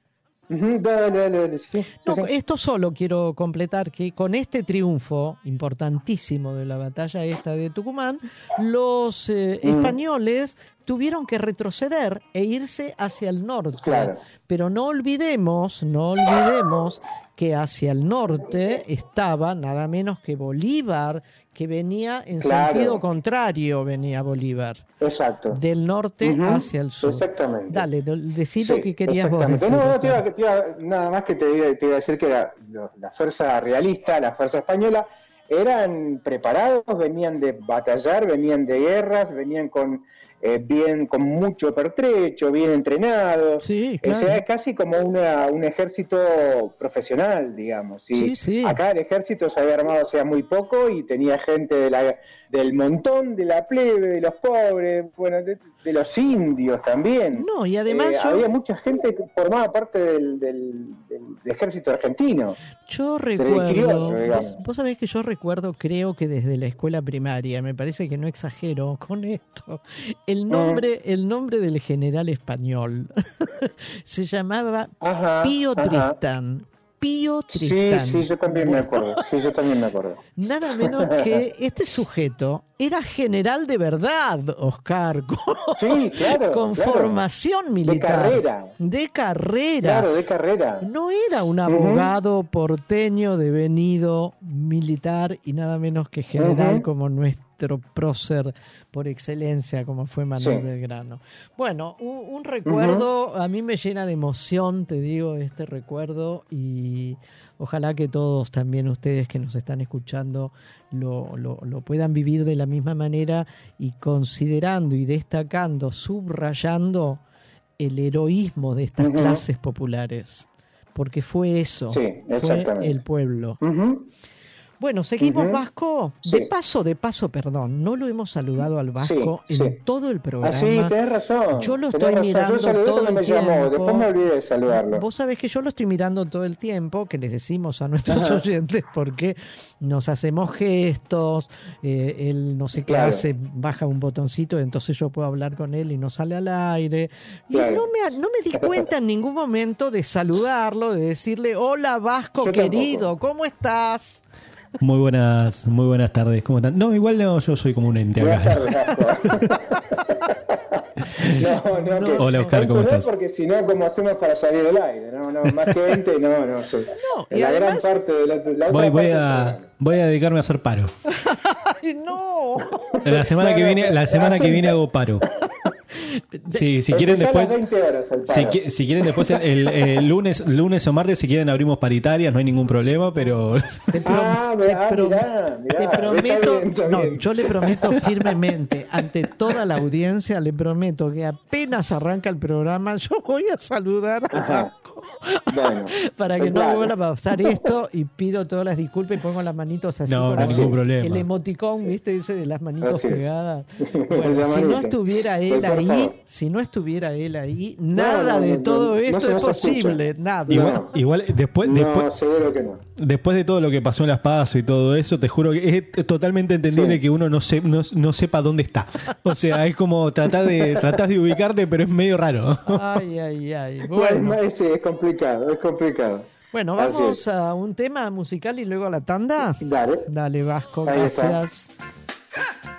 dale, dale, dale, sí, sí, No, sí. esto solo quiero completar que con este triunfo importantísimo de la batalla esta de Tucumán, los eh, Mm. españoles tuvieron que retroceder e irse hacia el norte. Claro. Pero no olvidemos, no olvidemos que hacia el norte estaba nada menos que Bolívar, que venía en Claro. sentido contrario, venía Bolívar. Exacto. Del norte hacia el sur. Exactamente. Dale, decí Sí, lo que querías vos exactamente. decir. No, no, te iba- te iba- nada más que te iba, te iba a decir que la, la fuerza realista, la fuerza española, eran preparados, venían de batallar, venían de guerras, venían con eh, bien, con mucho pertrecho, bien entrenados. Sí, O sea, claro. es casi como una, un ejército profesional, digamos. Y Sí, sí. Acá el ejército se había armado hacía muy poco y tenía gente de la, del montón, de la plebe, de los pobres, bueno, de, de los indios también. No, y además Eh, yo- había mucha gente que formaba parte del, del- del- del ejército argentino. Yo recuerdo, vos, vos sabés que yo recuerdo, creo que desde la escuela primaria, me parece que no exagero con esto, el Mm. nombre, el nombre del general español [LAUGHS] se llamaba Ajá, Pío ajá. Tristán. Pío Sí, Tristán. sí, yo también me acuerdo. Sí, yo también me acuerdo. Nada menos que [LAUGHS] este sujeto era general de verdad, Oscar, [LAUGHS] con, Sí, claro, con claro. formación militar. carrera. De carrera. Claro, de carrera. No era un abogado porteño devenido militar y nada menos que general Ujú. como nuestro prócer por excelencia, como fue Manuel Sí. Belgrano. Bueno, un, un recuerdo, a mí me llena de emoción, te digo, este recuerdo y ojalá que todos también ustedes que nos están escuchando lo, lo, lo puedan vivir de la misma manera y considerando y destacando, subrayando el heroísmo de estas clases populares, porque fue eso, Sí, fue el pueblo. Ujú. Bueno, seguimos. Vasco. Sí. De paso, de paso, perdón, no lo hemos saludado al Vasco Sí, en sí. todo el programa. Ah, sí, tenés razón. Yo lo Tenés estoy razón. mirando Yo saludé todo el me llamó, tiempo. después me olvidé de saludarlo. Vos sabés que yo lo estoy mirando todo el tiempo, que les decimos a nuestros Ajá. oyentes porque nos hacemos gestos, eh, él no sé qué Claro. hace, baja un botoncito, entonces yo puedo hablar con él y no sale al aire. Y Claro. no me, no me di [LAUGHS] cuenta en ningún momento de saludarlo, de decirle, hola Vasco Yo querido, ¿cómo estás? Muy buenas, muy buenas tardes. ¿Cómo están? No, igual no, yo soy como un ente Buenas acá. tardes, [LAUGHS] No, no, que- Hola, Oscar, ¿cómo no, estás? Porque si no, ¿cómo hacemos para salir al aire? No, no, más que 20, no, no. soy- y la además- gran parte de la, la otra Voy, voy parte- a, voy a dedicarme a hacer paro. [LAUGHS] ¡Ay, no! La semana No, que no, viene, la semana que viene hago paro. [LAUGHS] Sí, si quieren después, las 20 horas el si, si quieren después el, el- el lunes, lunes o martes, si quieren abrimos paritarias, no hay ningún problema, pero [LAUGHS] Ah, Te mirá, mirá, te prometo, bien, no, yo le prometo firmemente ante toda la audiencia, le prometo que apenas arranca el programa, yo voy a saludar a. Bueno, para que no claro. vuelva a pasar esto y pido todas las disculpas y pongo las manitos así. No, con no hay ningún problema. El emoticón, ¿viste? Ese de las manitos Así pegadas. [LAUGHS] Bueno, si no estuviera él ahí, si no estuviera él ahí, nada no, de no, todo esto es posible, nada. igual, igual después, No, después, seguro que no. después de todo lo que pasó en las pasos y todo eso, te juro que es totalmente entendible Sí. que uno no, se, no, no sepa dónde está. O sea, es como tratar de, [LAUGHS] tratar de ubicarte, pero es medio raro. Ay, ay, ay. Bueno. Bueno. sí, es complicado, es complicado. Bueno, Así vamos es. a un tema musical y luego a la tanda. Dale. Dale, Vasco, Ahí está. gracias. No,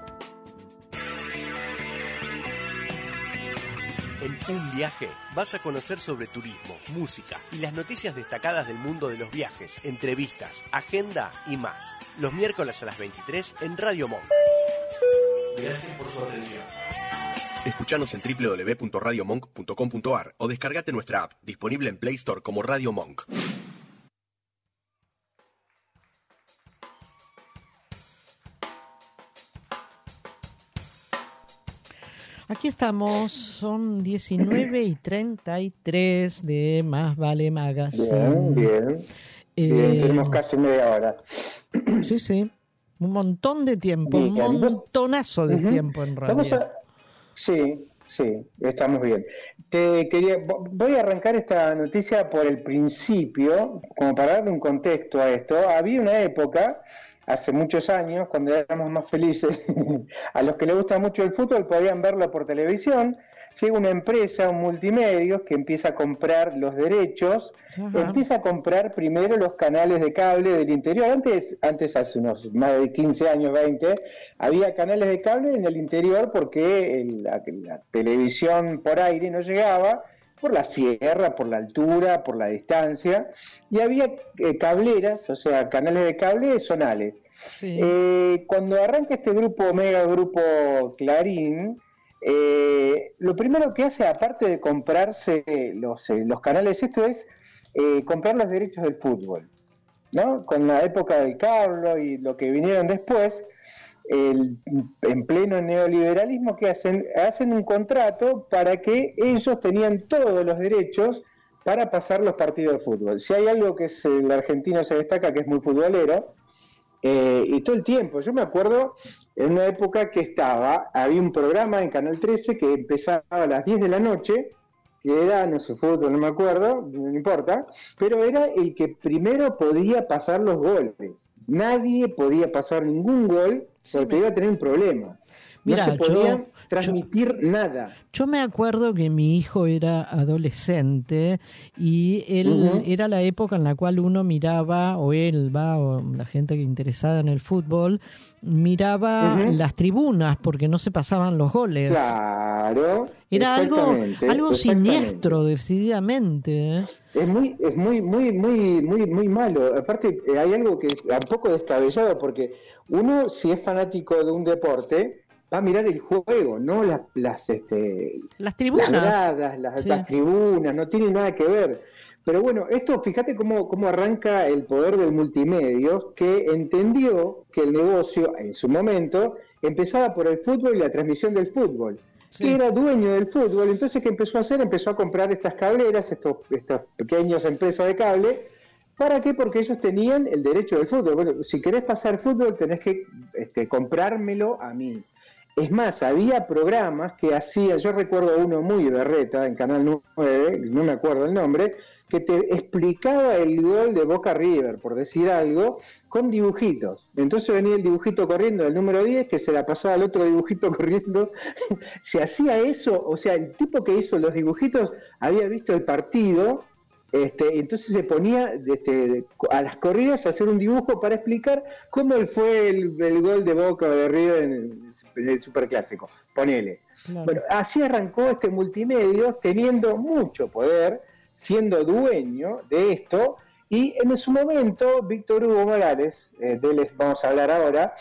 En un viaje vas a conocer sobre turismo, música y las noticias destacadas del mundo de los viajes, entrevistas, agenda y más. Los miércoles a las 23 en Radio Monk. Gracias por su atención. Escuchanos en www.radiomonk.com.ar o descargate nuestra app, disponible en Play Store como Radio Monk. Aquí estamos, son 19 y 33 de Más Vale Magazine. Bien, bien. Bien, Eh, tenemos casi media hora. [CLEARS THROAT] Sí, sí. Un montón de tiempo, un montonazo de tiempo en realidad. a- Sí, sí, estamos bien. Te quería, vo- voy a arrancar esta noticia por el principio, como para darle un contexto a esto. Había una época, hace muchos años, cuando éramos más felices, [LAUGHS] a los que les gusta mucho el fútbol podían verlo por televisión. Llega una empresa, un multimedios, que empieza a comprar los derechos, Ajá. empieza a comprar primero los canales de cable del interior. Antes, antes hace unos más de 15 años, 20, había canales de cable en el interior porque el- la, la televisión por aire no llegaba por la sierra, por la altura, por la distancia, y había eh, cableras, o sea, canales de cable zonales. Eh, cuando arranca este grupo, Omega Grupo Clarín, eh, lo primero que hace, aparte de comprarse los, eh, los canales, esto es comprar los derechos del fútbol. ¿no? Con la época del cable y lo que vinieron después, el- en pleno neoliberalismo, que hacen? Hacen un contrato para que ellos tenían todos los derechos para pasar los partidos de fútbol. Si hay algo que es, el argentino se destaca, que es muy futbolero, eh, y todo el tiempo, yo me acuerdo en una época que estaba, había un programa en Canal 13 que empezaba a las 10 de la noche, que era, no sé, fútbol, no me acuerdo, no importa, pero era el que primero podía pasar los goles. Nadie podía pasar ningún gol porque iba a tener un problema. Mira, no se podía yo- transmitir nada. Yo me acuerdo que mi hijo era adolescente y él era la época en la cual uno miraba, o él va, o la gente que interesada en el fútbol, miraba las tribunas porque no se pasaban los goles. Claro. Era algo, algo siniestro, decididamente. Es muy, es muy, muy, muy, muy, muy malo. Aparte, eh, hay algo que es un poco descabellado porque uno, si es fanático de un deporte, va a mirar el juego, no las, las, este, Las tribunas. las gradas, las, Sí. las tribunas, no tiene nada que ver. Pero bueno, esto, fíjate cómo, cómo arranca el poder del multimedio, que entendió que el negocio, en su momento, empezaba por el fútbol y la transmisión del fútbol. Era dueño del fútbol, entonces, ¿qué empezó a hacer? Empezó a comprar estas cableras, estos, estas pequeñas empresas de cable. ¿Para qué? Porque ellos tenían el derecho del fútbol. Bueno, si querés pasar fútbol, tenés que este, comprármelo a mí. Es más, había programas que hacían, yo recuerdo uno muy berreta en Canal 9, no me acuerdo el nombre, que te explicaba el gol de Boca River, por decir algo, con dibujitos. Entonces venía el dibujito corriendo del número 10, que se la pasaba al otro dibujito [LAUGHS] corriendo. se hacía eso, o sea, el tipo que hizo los dibujitos había visto el partido, este, entonces se ponía este, a las corridas a hacer un dibujo para explicar cómo fue el, el gol de Boca de River en el, en el Superclásico. Ponele. Bueno, así arrancó este multimedio teniendo mucho poder, siendo dueño de esto, y en su momento Víctor Hugo Morales, eh, de él les vamos a hablar ahora,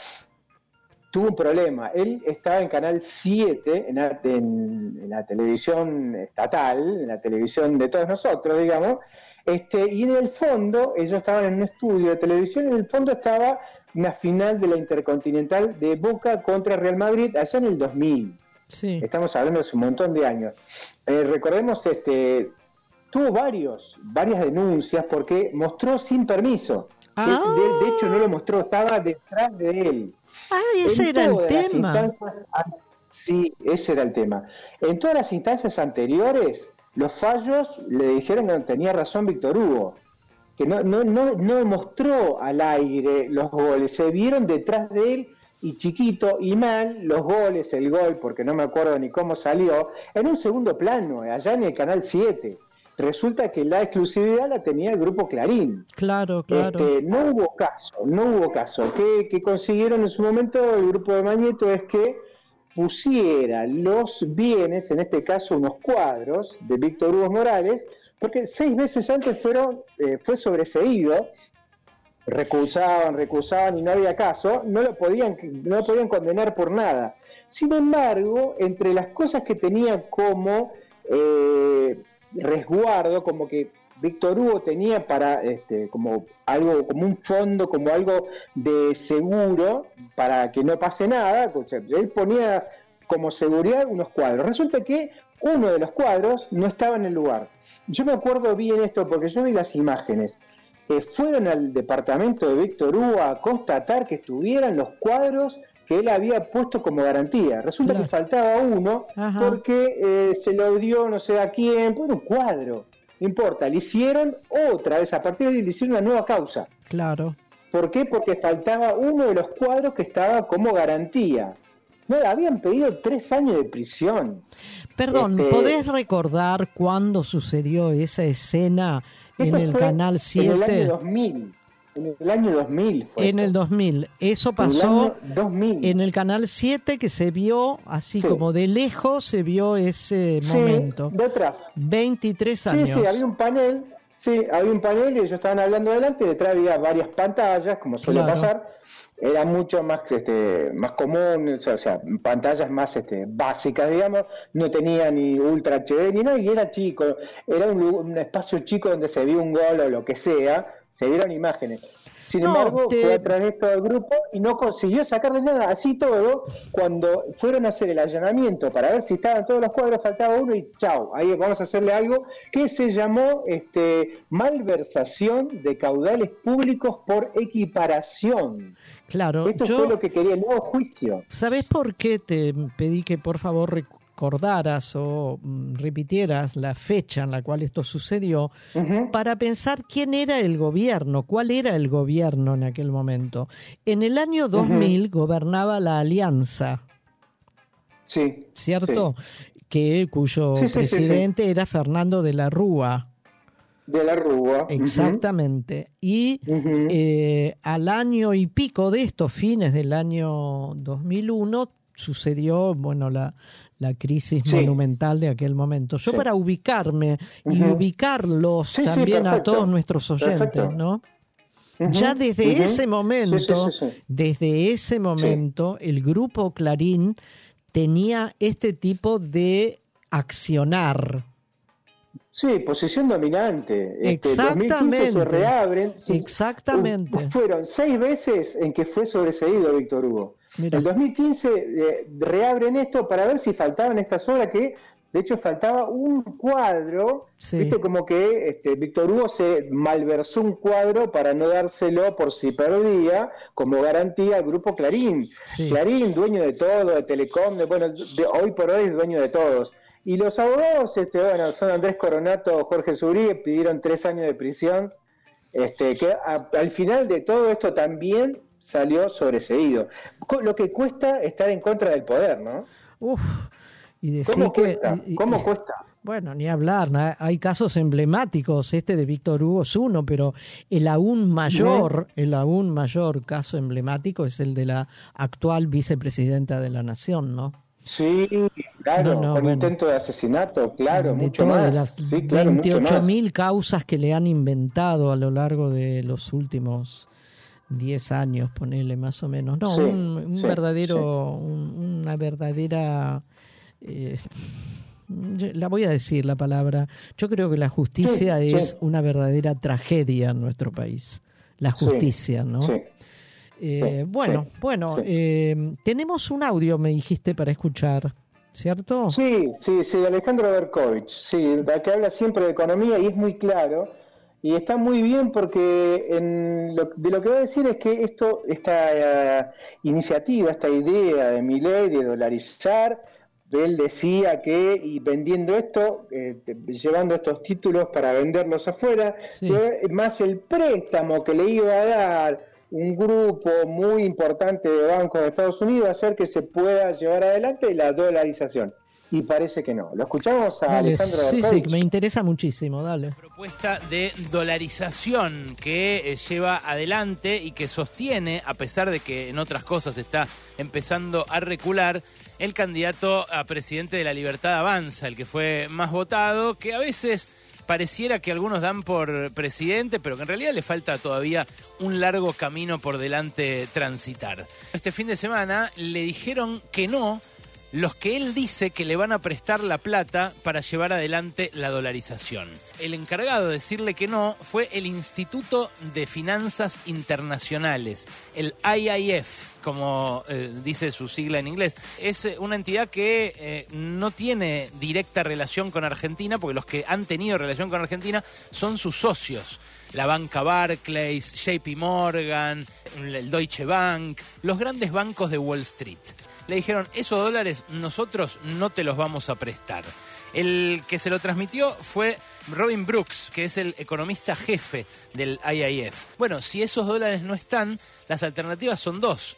tuvo un problema. Él estaba en Canal 7, en la, en- en la televisión estatal, en la televisión de todos nosotros, digamos, este, y en el fondo, ellos estaban en un estudio de televisión, en el fondo estaba una final de la Intercontinental de Boca contra Real Madrid allá en el 2000. Sí. Estamos hablando de hace un montón de años. Eh, recordemos, este, tuvo varios, varias denuncias porque mostró sin permiso. Ah. De, de- de hecho, no lo mostró, estaba detrás de él. Ah, ese En era el tema. Sí, ese era el tema. En todas las instancias anteriores, los fallos le dijeron que tenía razón Víctor Hugo, que no, no, no, no mostró al aire los goles, se vieron detrás de él y chiquito y mal los goles, el gol, porque no me acuerdo ni cómo salió, en un segundo plano, allá en el Canal 7. Resulta que la exclusividad la tenía el grupo Clarín. Claro, claro. Este, no hubo caso, no hubo caso. ¿Qué, qué consiguieron en su momento el grupo de Mañeto? Es que pusiera los bienes, en este caso unos cuadros de Víctor Hugo Morales, porque seis veces antes fueron, eh, fue sobreseído, recusaban, recusaban y no había caso, no lo podían, no lo podían condenar por nada. Sin embargo, entre las cosas que tenía como eh, resguardo, como que Víctor Hugo tenía para este, como algo, como un fondo, como algo de seguro para que no pase nada. Él ponía como seguridad unos cuadros. Resulta que uno de los cuadros no estaba en el lugar. Yo me acuerdo bien esto porque yo vi las imágenes. Eh, fueron al departamento de Víctor Hugo a constatar que estuvieran los cuadros que él había puesto como garantía. Resulta que faltaba uno Ajá. porque eh, se lo dio no sé a quién, por un cuadro. No importa, le hicieron otra vez, a partir de ahí le hicieron una nueva causa. Claro. ¿Por qué? Porque faltaba uno de los cuadros que estaba como garantía. No, habían pedido tres años de prisión. Perdón, Este, ¿podés recordar cuándo sucedió esa escena en el Canal En el año 7? 2000. En el año 2000 fue. En el 2000. Eso En el pasó año 2000. en el Canal 7 que se vio así Sí. como de lejos, se vio ese Sí, momento. de atrás. 23 Sí, años. sí, había un panel, sí, había un panel y ellos estaban hablando adelante, detrás había varias pantallas, como suele Claro. pasar, era mucho más este, más común, o sea, pantallas más este, básicas, digamos, no tenía ni Ultra HD ni nada, y era chico, era un, un espacio chico donde se vio un gol o lo que sea, se vieron imágenes. Sin No, embargo, te- fue a través de todo el grupo y no consiguió sacarle nada. Así todo, cuando fueron a hacer el allanamiento para ver si estaban todos los cuadros, faltaba uno y chao, ahí vamos a hacerle algo que se llamó este, malversación de caudales públicos por equiparación. Claro, Esto yo... fue lo que quería el nuevo juicio. ¿Sabes por qué te pedí que por favor recordaras o mm, repitieras la fecha en la cual esto sucedió para pensar quién era el gobierno, cuál era el gobierno en aquel momento? En el año 2000 gobernaba la Alianza, Sí. ¿cierto? Que cuyo Sí, sí, presidente era Fernando de la Rúa. De la Rúa. Exactamente. Y eh, al año y pico de esto, fines del año 2001, sucedió, bueno, la, la crisis Sí. monumental de aquel momento. Yo Sí. para ubicarme y ubicarlos Sí, también a todos nuestros oyentes, Perfecto. ¿no? Ya desde ese momento, desde ese momento, el grupo Clarín tenía este tipo de accionar. Sí, posición dominante. Este, Exactamente. 2015 se reabren. Exactamente. Fueron seis veces en que fue sobreseído Víctor Hugo. Mira. El 2015 eh, reabren esto para ver si faltaban estas obras que, de hecho, faltaba un cuadro. Sí. Viste como que este, Víctor Hugo se malversó un cuadro para no dárselo por si perdía como garantía al grupo Clarín. Sí. Clarín, dueño de todo, de Telecom, de, bueno, de- hoy por hoy es dueño de todos. Y los abogados, este, bueno, son Andrés Coronato, Jorge Subrí, pidieron tres años de prisión, este, que a- al final de todo esto también salió sobreseído. Lo que cuesta estar en contra del poder, ¿no? Uf, y decir ¿Cómo que... cuesta? y- y- ¿Cómo cuesta? Bueno, ni hablar, hay casos emblemáticos, este de Víctor Hugo es uno, pero el aún mayor, el aún mayor caso emblemático es el de la actual vicepresidenta de la Nación, ¿no? Sí, claro, No, no, con bueno. intento de asesinato, claro, de mucho más. las Sí, claro, mucho más. 28 mil causas que le han inventado a lo largo de los últimos 10 años, ponele más o menos. No, Sí, un, un sí, verdadero, un- una verdadera... eh, la voy a decir la palabra. Yo creo que la justicia es una verdadera tragedia en nuestro país. La justicia, ¿no? sí. Eh, bueno, bueno, eh, tenemos un audio, me dijiste, para escuchar, ¿cierto? Sí, sí, sí, Alejandro Berkovich, sí, que habla siempre de economía y es muy claro. Y está muy bien porque en lo- de lo que va a decir es que esto, esta eh, iniciativa, esta idea de Milei de dolarizar, él decía que y vendiendo esto, eh, llevando estos títulos para venderlos afuera, Sí. más el préstamo que le iba a dar un grupo muy importante de bancos de Estados Unidos a hacer que se pueda llevar adelante la dolarización. Y parece que no. Lo escuchamos a Dale, Alejandro sí, sí, me interesa muchísimo, dale. propuesta de dolarización que eh, lleva adelante y que sostiene, a pesar de que en otras cosas está empezando a recular, el candidato a presidente de la Libertad Avanza, el que fue más votado, que a veces pareciera que algunos dan por presidente, pero que en realidad le falta todavía un largo camino por delante transitar. Este fin de semana le dijeron que no los que él dice que le van a prestar la plata para llevar adelante la dolarización. El encargado de decirle que no fue el Instituto de Finanzas Internacionales, el IIF, como eh, dice su sigla en inglés. Es eh, una entidad que eh, no tiene directa relación con Argentina, porque los que han tenido relación con Argentina son sus socios. La banca Barclays, JP Morgan, el Deutsche Bank, los grandes bancos de Wall Street le dijeron, esos dólares nosotros no te los vamos a prestar. El que se lo transmitió fue Robin Brooks, que es el economista jefe del IIF. Bueno, si esos dólares no están, las alternativas son dos.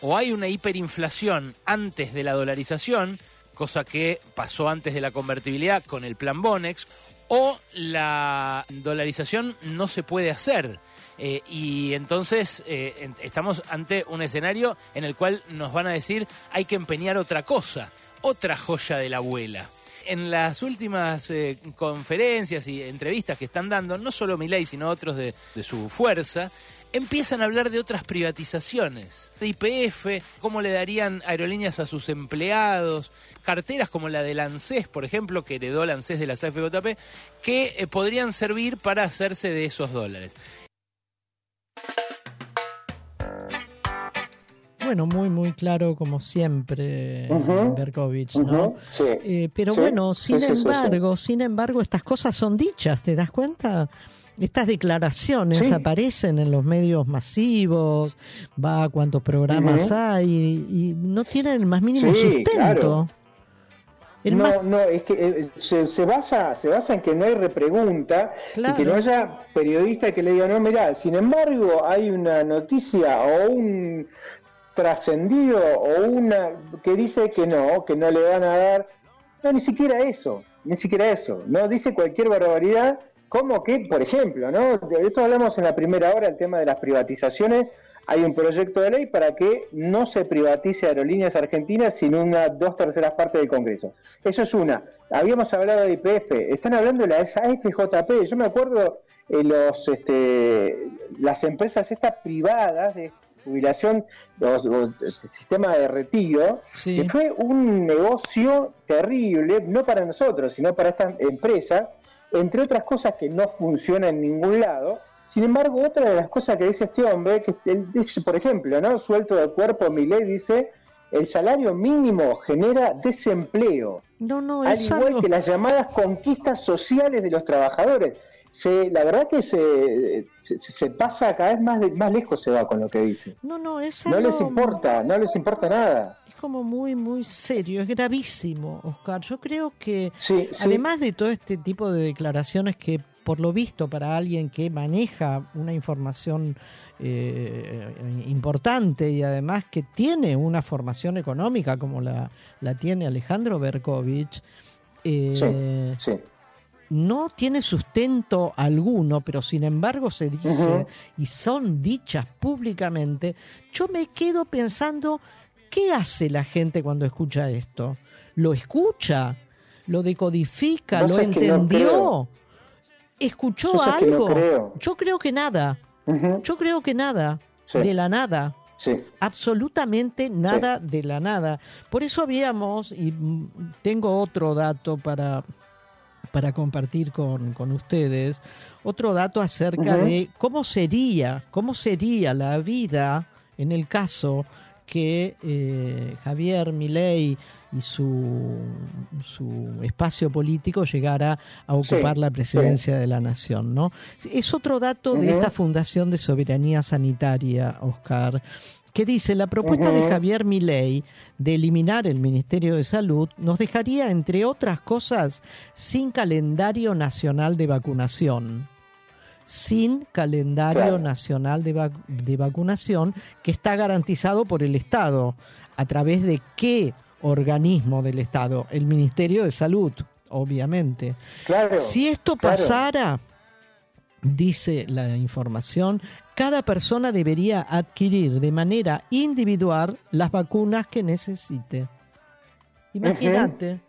O hay una hiperinflación antes de la dolarización, cosa que pasó antes de la convertibilidad con el plan Bonex, o la dolarización no se puede hacer. Eh, y entonces eh, estamos ante un escenario en el cual nos van a decir hay que empeñar otra cosa, otra joya de la abuela. En las últimas eh, conferencias y entrevistas que están dando, no solo Milei, sino otros de, su fuerza, empiezan a hablar de otras privatizaciones, de IPF, cómo le darían aerolíneas a sus empleados, carteras como la de Lancés, por ejemplo, que heredó Lancés de la CFJP, que podrían servir para hacerse de esos dólares. Bueno, muy, muy claro, como siempre, uh Berkovich, ¿no? Sí, eh, pero bueno, sin embargo, sin embargo, estas cosas son dichas, ¿te das cuenta? Estas declaraciones aparecen en los medios masivos, va a cuantos programas hay y, no tienen el más mínimo sustento. Claro. El no, no, es que eh, se, se basa se basa en que no hay repregunta Claro. y que no haya periodista que le diga, no, mirá, sin embargo hay una noticia o un trascendido o una que dice que no, que no le van a dar, no, ni siquiera eso, ni siquiera eso, no dice cualquier barbaridad, como que, por ejemplo, ¿no? De esto hablamos en la primera hora, el tema de las privatizaciones, hay un proyecto de ley para que no se privatice aerolíneas argentinas sin una dos terceras partes del Congreso. Eso es una. Habíamos hablado de IPF, están hablando de la AFJP. Yo me acuerdo eh, los este, las empresas estas privadas de jubilación, los- este, sistema de retiro, Sí. que fue un negocio terrible, no para nosotros, sino para estas empresas, entre otras cosas que no funcionan en ningún lado. Sin embargo, otra de las cosas que dice este hombre, que él dice, por ejemplo, ¿no? Suelto de cuerpo, mi ley dice, el salario mínimo genera desempleo, no, no, al es igual algo- que las llamadas conquistas sociales de los trabajadores. Se, la verdad que se, se, se pasa cada vez más, de- más lejos se va con lo que dice. No, no, es No algo... les importa, no les importa nada. Es como muy, muy serio, es gravísimo, Oscar. Yo creo que, Sí, sí. además de todo este tipo de declaraciones que, por lo visto, para alguien que maneja una información eh, importante y además que tiene una formación económica como la, la tiene Alejandro Berkovich, eh, Sí, sí. no tiene sustento alguno, pero sin embargo se dice y son dichas públicamente, yo me quedo pensando, ¿qué hace la gente cuando escucha esto? ¿Lo escucha? ¿Lo decodifica? ¿Lo entendió? ¿Escuchó algo? creo. Yo creo que nada. Yo creo que nada. Sí. De la nada Sí. absolutamente nada de la nada. Por eso habíamos, y tengo otro dato para, para compartir con, con ustedes, otro dato acerca de cómo sería, cómo sería la vida en el caso que eh, Javier Milei y su, su espacio político llegara a ocupar Sí, la presidencia de la nación, ¿no? Es otro dato de esta Fundación de Soberanía Sanitaria, Oscar, que dice la propuesta de. Javier Milei de eliminar el Ministerio de Salud nos dejaría, entre otras cosas, sin calendario nacional de vacunación sin calendario Claro. nacional de, vac- de vacunación que está garantizado por el Estado. ¿A través de qué organismo del Estado? El Ministerio de Salud, obviamente. Claro. Si esto claro. pasara, dice la información, cada persona debería adquirir de manera individual las vacunas que necesite. Imagínate,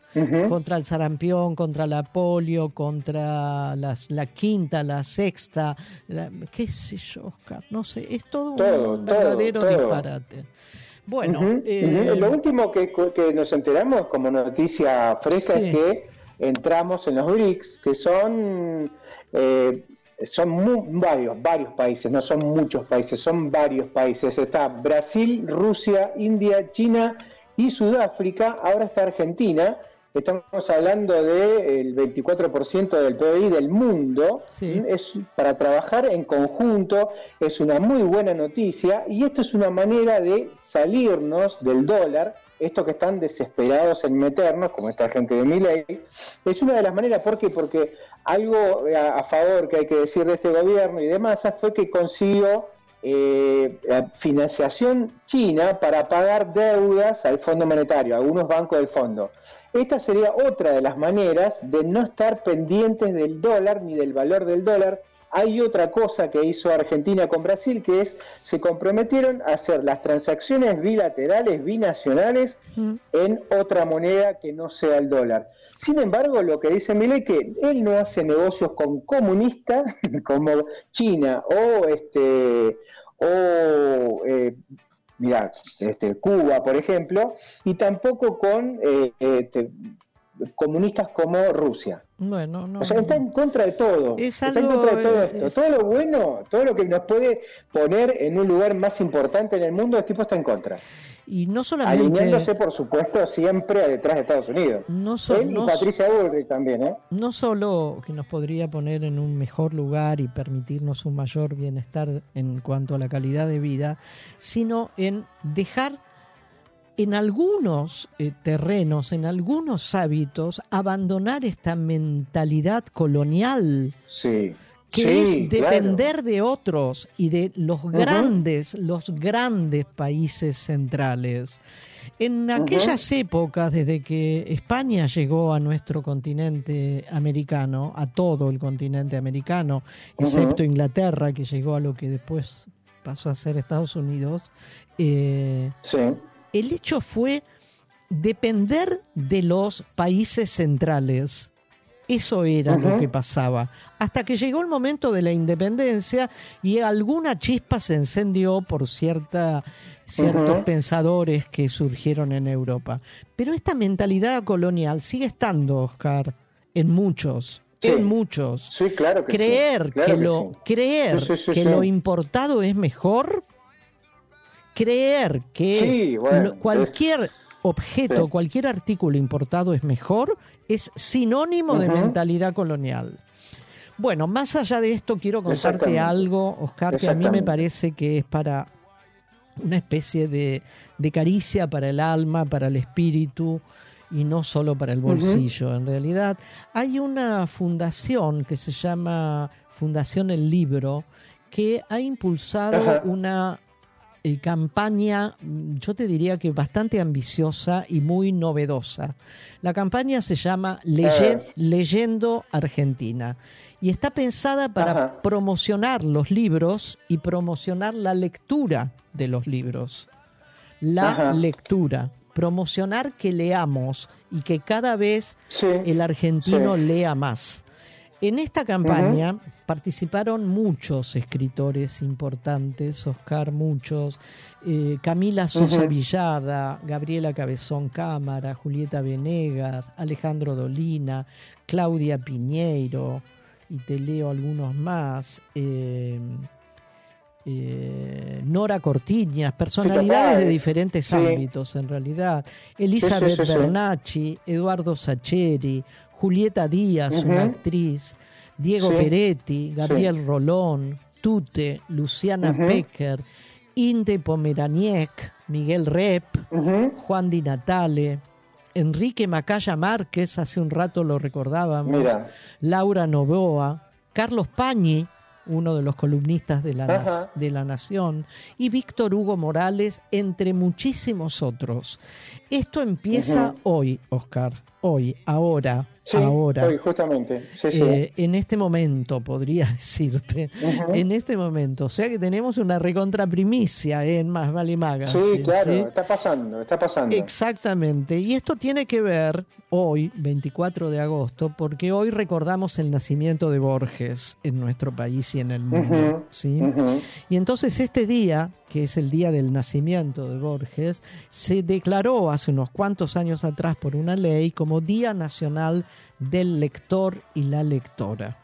Contra el sarampión, contra la polio, contra las, la quinta, la sexta, la- qué sé yo, Oscar, no sé, es todo, Todo, un verdadero todo. disparate. Bueno, eh, lo último que, que nos enteramos como noticia fresca Sí. es que entramos en los BRICS, que son eh, son mu- varios, varios países, no son muchos países, son varios países. Está Brasil, Rusia, India, China y Sudáfrica. Ahora está Argentina. Estamos hablando del 24% del PIB del mundo. Sí. Es para trabajar en conjunto, es una muy buena noticia y esto es una manera de salirnos del dólar. Estos que están desesperados en meternos, como esta gente de mi ley, es una de las maneras, ¿por qué? Porque algo a, a favor que hay que decir de este gobierno y de Massa fue que consiguió eh, financiación china para pagar deudas al Fondo Monetario, a algunos bancos del fondo. Esta sería otra de las maneras de no estar pendientes del dólar ni del valor del dólar. Hay otra cosa que hizo Argentina con Brasil, que es se comprometieron a hacer las transacciones bilaterales, binacionales, en otra moneda que no sea el dólar. Sin embargo, lo que dice Milei que él no hace negocios con comunistas [LAUGHS] como China o este o eh, mira, este, Cuba, por ejemplo, y tampoco con eh, este, comunistas como Rusia. Bueno, no. O sea, está en contra de todo. Es está en contra de todo esto. es- Todo lo bueno, todo lo que nos puede poner en un lugar más importante en el mundo, el tipo está en contra. Y no solamente. Alineándose, por supuesto, siempre detrás de Estados Unidos. No so- Él no y Patricia Bullrich también, ¿eh? no solo que nos podría poner en un mejor lugar y permitirnos un mayor bienestar en cuanto a la calidad de vida, sino en dejar en algunos eh, terrenos, en algunos hábitos, abandonar esta mentalidad colonial Sí. Que Sí, es depender de otros y de los grandes, los grandes países centrales. En aquellas épocas, desde que España llegó a nuestro continente americano, a todo el continente americano, excepto Inglaterra, que llegó a lo que después pasó a ser Estados Unidos, eh, Sí. el hecho fue depender de los países centrales. Eso era lo que pasaba. Hasta que llegó el momento de la independencia y alguna chispa se encendió por cierta, ciertos pensadores que surgieron en Europa. Pero esta mentalidad colonial sigue estando, Oscar, en muchos. Sí. En muchos. Sí, claro que sí. creer Claro que, que lo sí. creer que lo importado es mejor creer que Sí, bueno, lo- cualquier es- objeto sí. cualquier artículo importado es mejor es sinónimo de mentalidad colonial. Bueno más allá de esto quiero contarte algo Oscar que a mí me parece que es para una especie de, de caricia para el alma, para el espíritu y no solo para el bolsillo. En realidad. Hay una fundación que se llama Fundación El Libro que ha impulsado una eh, campaña, yo te diría que bastante ambiciosa y muy novedosa. La campaña se llama Ah. Leyendo Argentina y está pensada para Ajá. promocionar los libros y promocionar la lectura de los libros. La Ajá. lectura, promocionar que leamos y que cada vez Sí. el argentino Sí. lea más. En esta campaña participaron muchos escritores importantes, Oscar, muchos, eh, Camila Sosa. Villada, Gabriela Cabezón Cámara, Julieta Venegas, Alejandro Dolina, Claudia Piñeiro, y te leo algunos más. eh, eh, Nora Cortiñas, personalidades de diferentes Sí. ámbitos en realidad. Elizabeth sí, sí. Bernacci, Eduardo Sacheri, Julieta Díaz, una actriz, Diego Sí. Peretti, Gabriel Rolón, Tute, Luciana Ujú. Pecker, Inde Pomeraniec, Miguel Rep. Juan Di Natale, Enrique Macaya Márquez, hace un rato lo recordábamos, Mira. Laura Novoa, Carlos Pañi, uno de los columnistas de la, Ajá. de la Nación, y Víctor Hugo Morales, entre muchísimos otros. Esto empieza hoy, Oscar, hoy, ahora, Sí, ahora. hoy, justamente. Sí, sí. Eh, en este momento, podría [LAUGHS] decirte, en este momento. O sea que tenemos una recontra primicia en Más Vale Magazine. sí, claro, está pasando, está pasando. Exactamente. Y esto tiene que ver hoy, 24 de agosto, porque hoy recordamos el nacimiento de Borges en nuestro país y en el mundo. ¿sí? Y entonces este día, que es el día del nacimiento de Borges, se declaró hace unos cuantos años atrás por una ley como Día Nacional del Lector y la Lectora.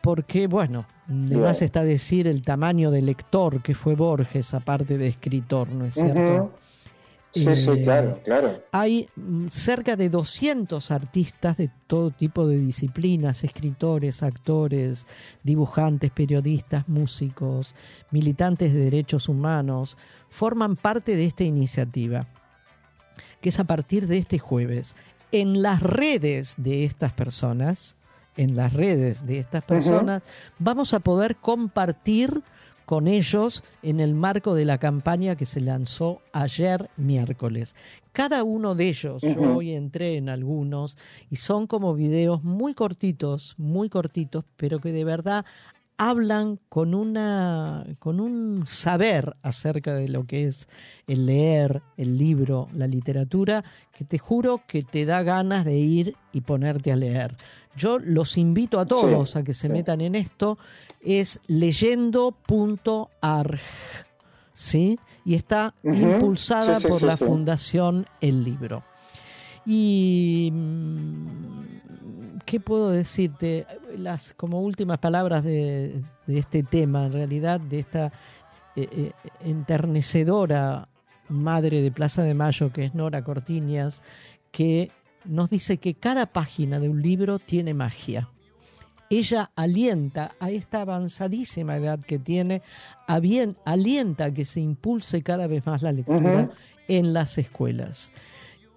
Porque, bueno, de Bien. más está decir el tamaño de lector que fue Borges, aparte de escritor, ¿no es cierto? Sí, Eh, claro, claro. Hay mm, cerca de 200 artistas de todo tipo de disciplinas, escritores, actores, dibujantes, periodistas, músicos, militantes de derechos humanos, forman parte de esta iniciativa, que es a partir de este jueves. En las redes de estas personas, en las redes de estas personas, vamos a poder compartir con ellos en el marco de la campaña que se lanzó ayer miércoles. Cada uno de ellos, yo hoy entré en algunos y son como videos muy cortitos, muy cortitos, pero que de verdad hablan con una con un saber acerca de lo que es el leer, el libro, la literatura, que te juro que te da ganas de ir y ponerte a leer. Yo los invito a todos Sí, a que se sí. metan en esto, es leyendo.arg, ¿sí? Y está impulsada sí, por la. Fundación El Libro. Y mm, ¿qué puedo decirte? Las como últimas palabras de, de este tema, en realidad, de esta eh, eh, enternecedora madre de Plaza de Mayo, que es Nora Cortiñas, que nos dice que cada página de un libro tiene magia. Ella alienta a esta avanzadísima edad que tiene, avien- alienta a que se impulse cada vez más la lectura en las escuelas.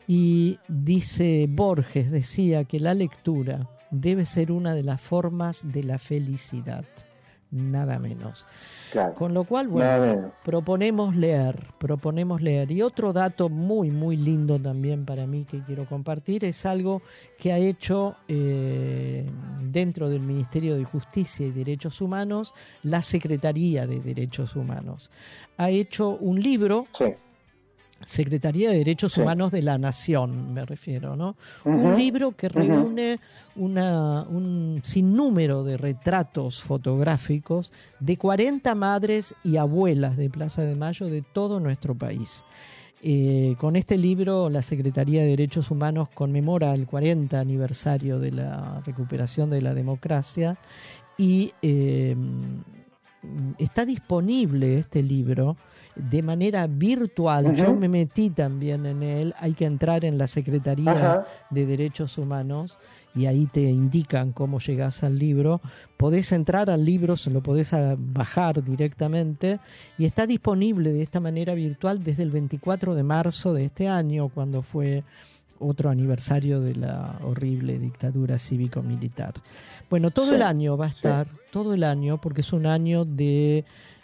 Y dice Borges, decía que la lectura debe ser una de las formas de la felicidad, nada menos. Claro. Con lo cual, bueno, proponemos leer, proponemos leer. Y otro dato muy, muy lindo también para mí que quiero compartir es algo que ha hecho eh, dentro del Ministerio de Justicia y Derechos Humanos la Secretaría de Derechos Humanos. Ha hecho un libro. Secretaría de Derechos Sí. Humanos de la Nación, me refiero, ¿no? Un libro que reúne una, un sinnúmero de retratos fotográficos de 40 madres y abuelas de Plaza de Mayo de todo nuestro país. Eh, con este libro, la Secretaría de Derechos Humanos conmemora el 40 aniversario de la recuperación de la democracia y eh, está disponible este libro de manera virtual. Yo me metí también en él. Hay que entrar en la Secretaría de Derechos Humanos y ahí te indican cómo llegas al libro. Podés entrar al libro, se lo podés bajar directamente y está disponible de esta manera virtual desde el 24 de marzo de este año, cuando fue otro aniversario de la horrible dictadura cívico-militar. Bueno, todo Sí, el año va a estar, todo el año, porque es un año de,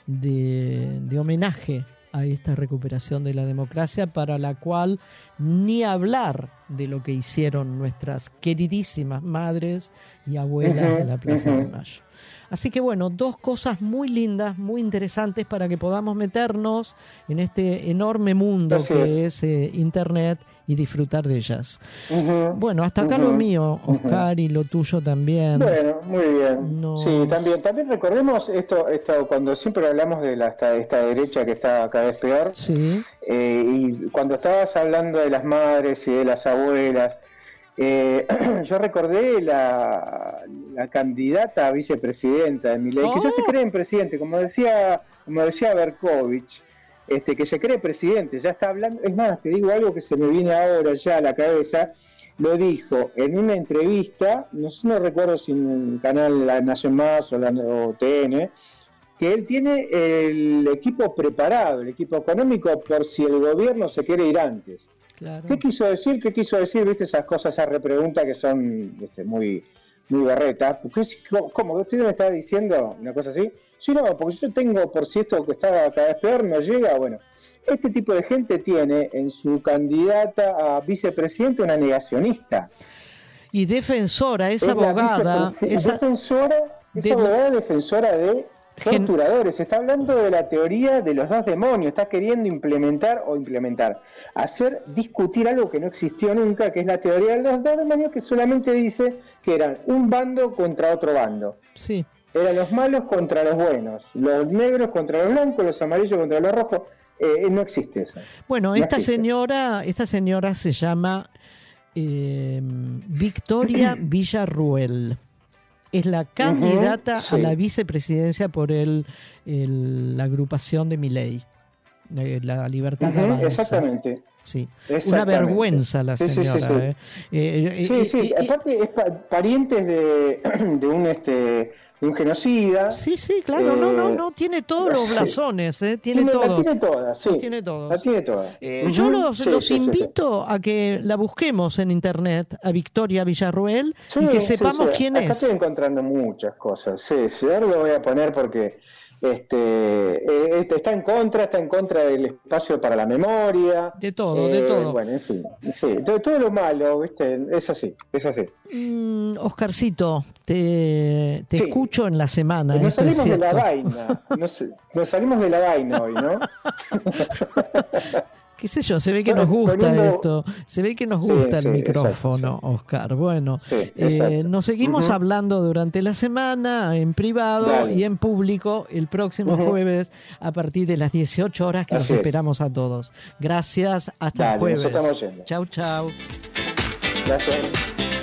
de, de homenaje a esta recuperación de la democracia para la cual ni hablar de lo que hicieron nuestras queridísimas madres y abuelas de la Plaza de. Mayo. Así que bueno, dos cosas muy lindas, muy interesantes para que podamos meternos en este enorme mundo Así que es, eh, Internet y disfrutar de ellas. Bueno, hasta acá lo mío. Oscar, y lo tuyo también. Bueno, muy bien. Sí, también, también recordemos esto, esto cuando siempre hablamos de la, esta, esta derecha que está cada vez peor. Sí. eh, y cuando estabas hablando de las madres y de las abuelas, eh, [CLEARS THROAT] yo recordé la, la candidata a vicepresidenta de Milei, que ya Oh. se cree en presidente, como decía, como decía Berkovich, este, que se cree presidente, ya está hablando, es más, te digo algo que se me viene ahora ya a la cabeza, lo dijo en una entrevista, no sé, no recuerdo si en el canal La Nación Más o, la, o TN, que él tiene el equipo preparado, el equipo económico, por si el gobierno se quiere ir antes. Claro. ¿Qué quiso decir? ¿Qué quiso decir? ¿Viste esas cosas, esas repreguntas que son este, muy, muy es- ¿Cómo? ¿Usted me está diciendo una cosa así? Sí, no, porque yo tengo, por si esto que está cada vez peor no llega, bueno. Este tipo de gente tiene en su candidata a vicepresidente una negacionista. Y defensora, es, abogada, vicepresi- es a- defensora, es de abogada defensora de torturadores. Está hablando de la teoría de los dos demonios. Está queriendo implementar o implementar, hacer discutir algo que no existió nunca, que es la teoría de los dos demonios, que solamente dice que eran un bando contra otro bando. sí. Eran los malos contra los buenos, los negros contra los blancos, los amarillos contra los rojos. Eh, no existe eso. Bueno, No esta existe. señora, esta señora se llama eh, Victoria [CLEARS THROAT] Villarruel. Es la candidata sí. a la vicepresidencia por el, el- la agrupación de Miley, la Libertad Ujú, Avanza. exactamente. Sí, una vergüenza la Sí, sí, sí, señora. sí. eh. Sí, sí, aparte es pa- parientes de, [CLEARS THROAT] de un este de un genocida. Sí, sí, claro, no, no, Eh, no, tiene todos los blasones, eh, tiene, la todo. tiene toda, sí. La tiene todos. La tiene toda. Eh, Yo los, sí, los sí, sí, sí. invito a que la busquemos en internet, a Victoria Villarruel, y que sepamos quién Acá es. estoy encontrando muchas cosas. Sí, sí, ahora lo voy a poner porque este eh, este, está en contra, está en contra del espacio para la memoria. De todo, de Eh, todo. Bueno, en fin, sí, todo, todo lo malo, ¿viste? Es así, es así. Mm, Oscarcito, te, te Sí. escucho en la semana. Nos es salimos de la vaina, nos, nos salimos de la vaina hoy, ¿no? [LAUGHS] ¿Qué sé yo? Se ve que nos gusta Poniendo- esto. Se ve que nos gusta sí, el micrófono, Oscar. Bueno, Sí, eh, nos seguimos hablando durante la semana, en privado Dale. y en público, el próximo jueves a partir de las 18 horas que Así nos es. esperamos a todos. Gracias, hasta Dale, el jueves. Chau, chau. Gracias.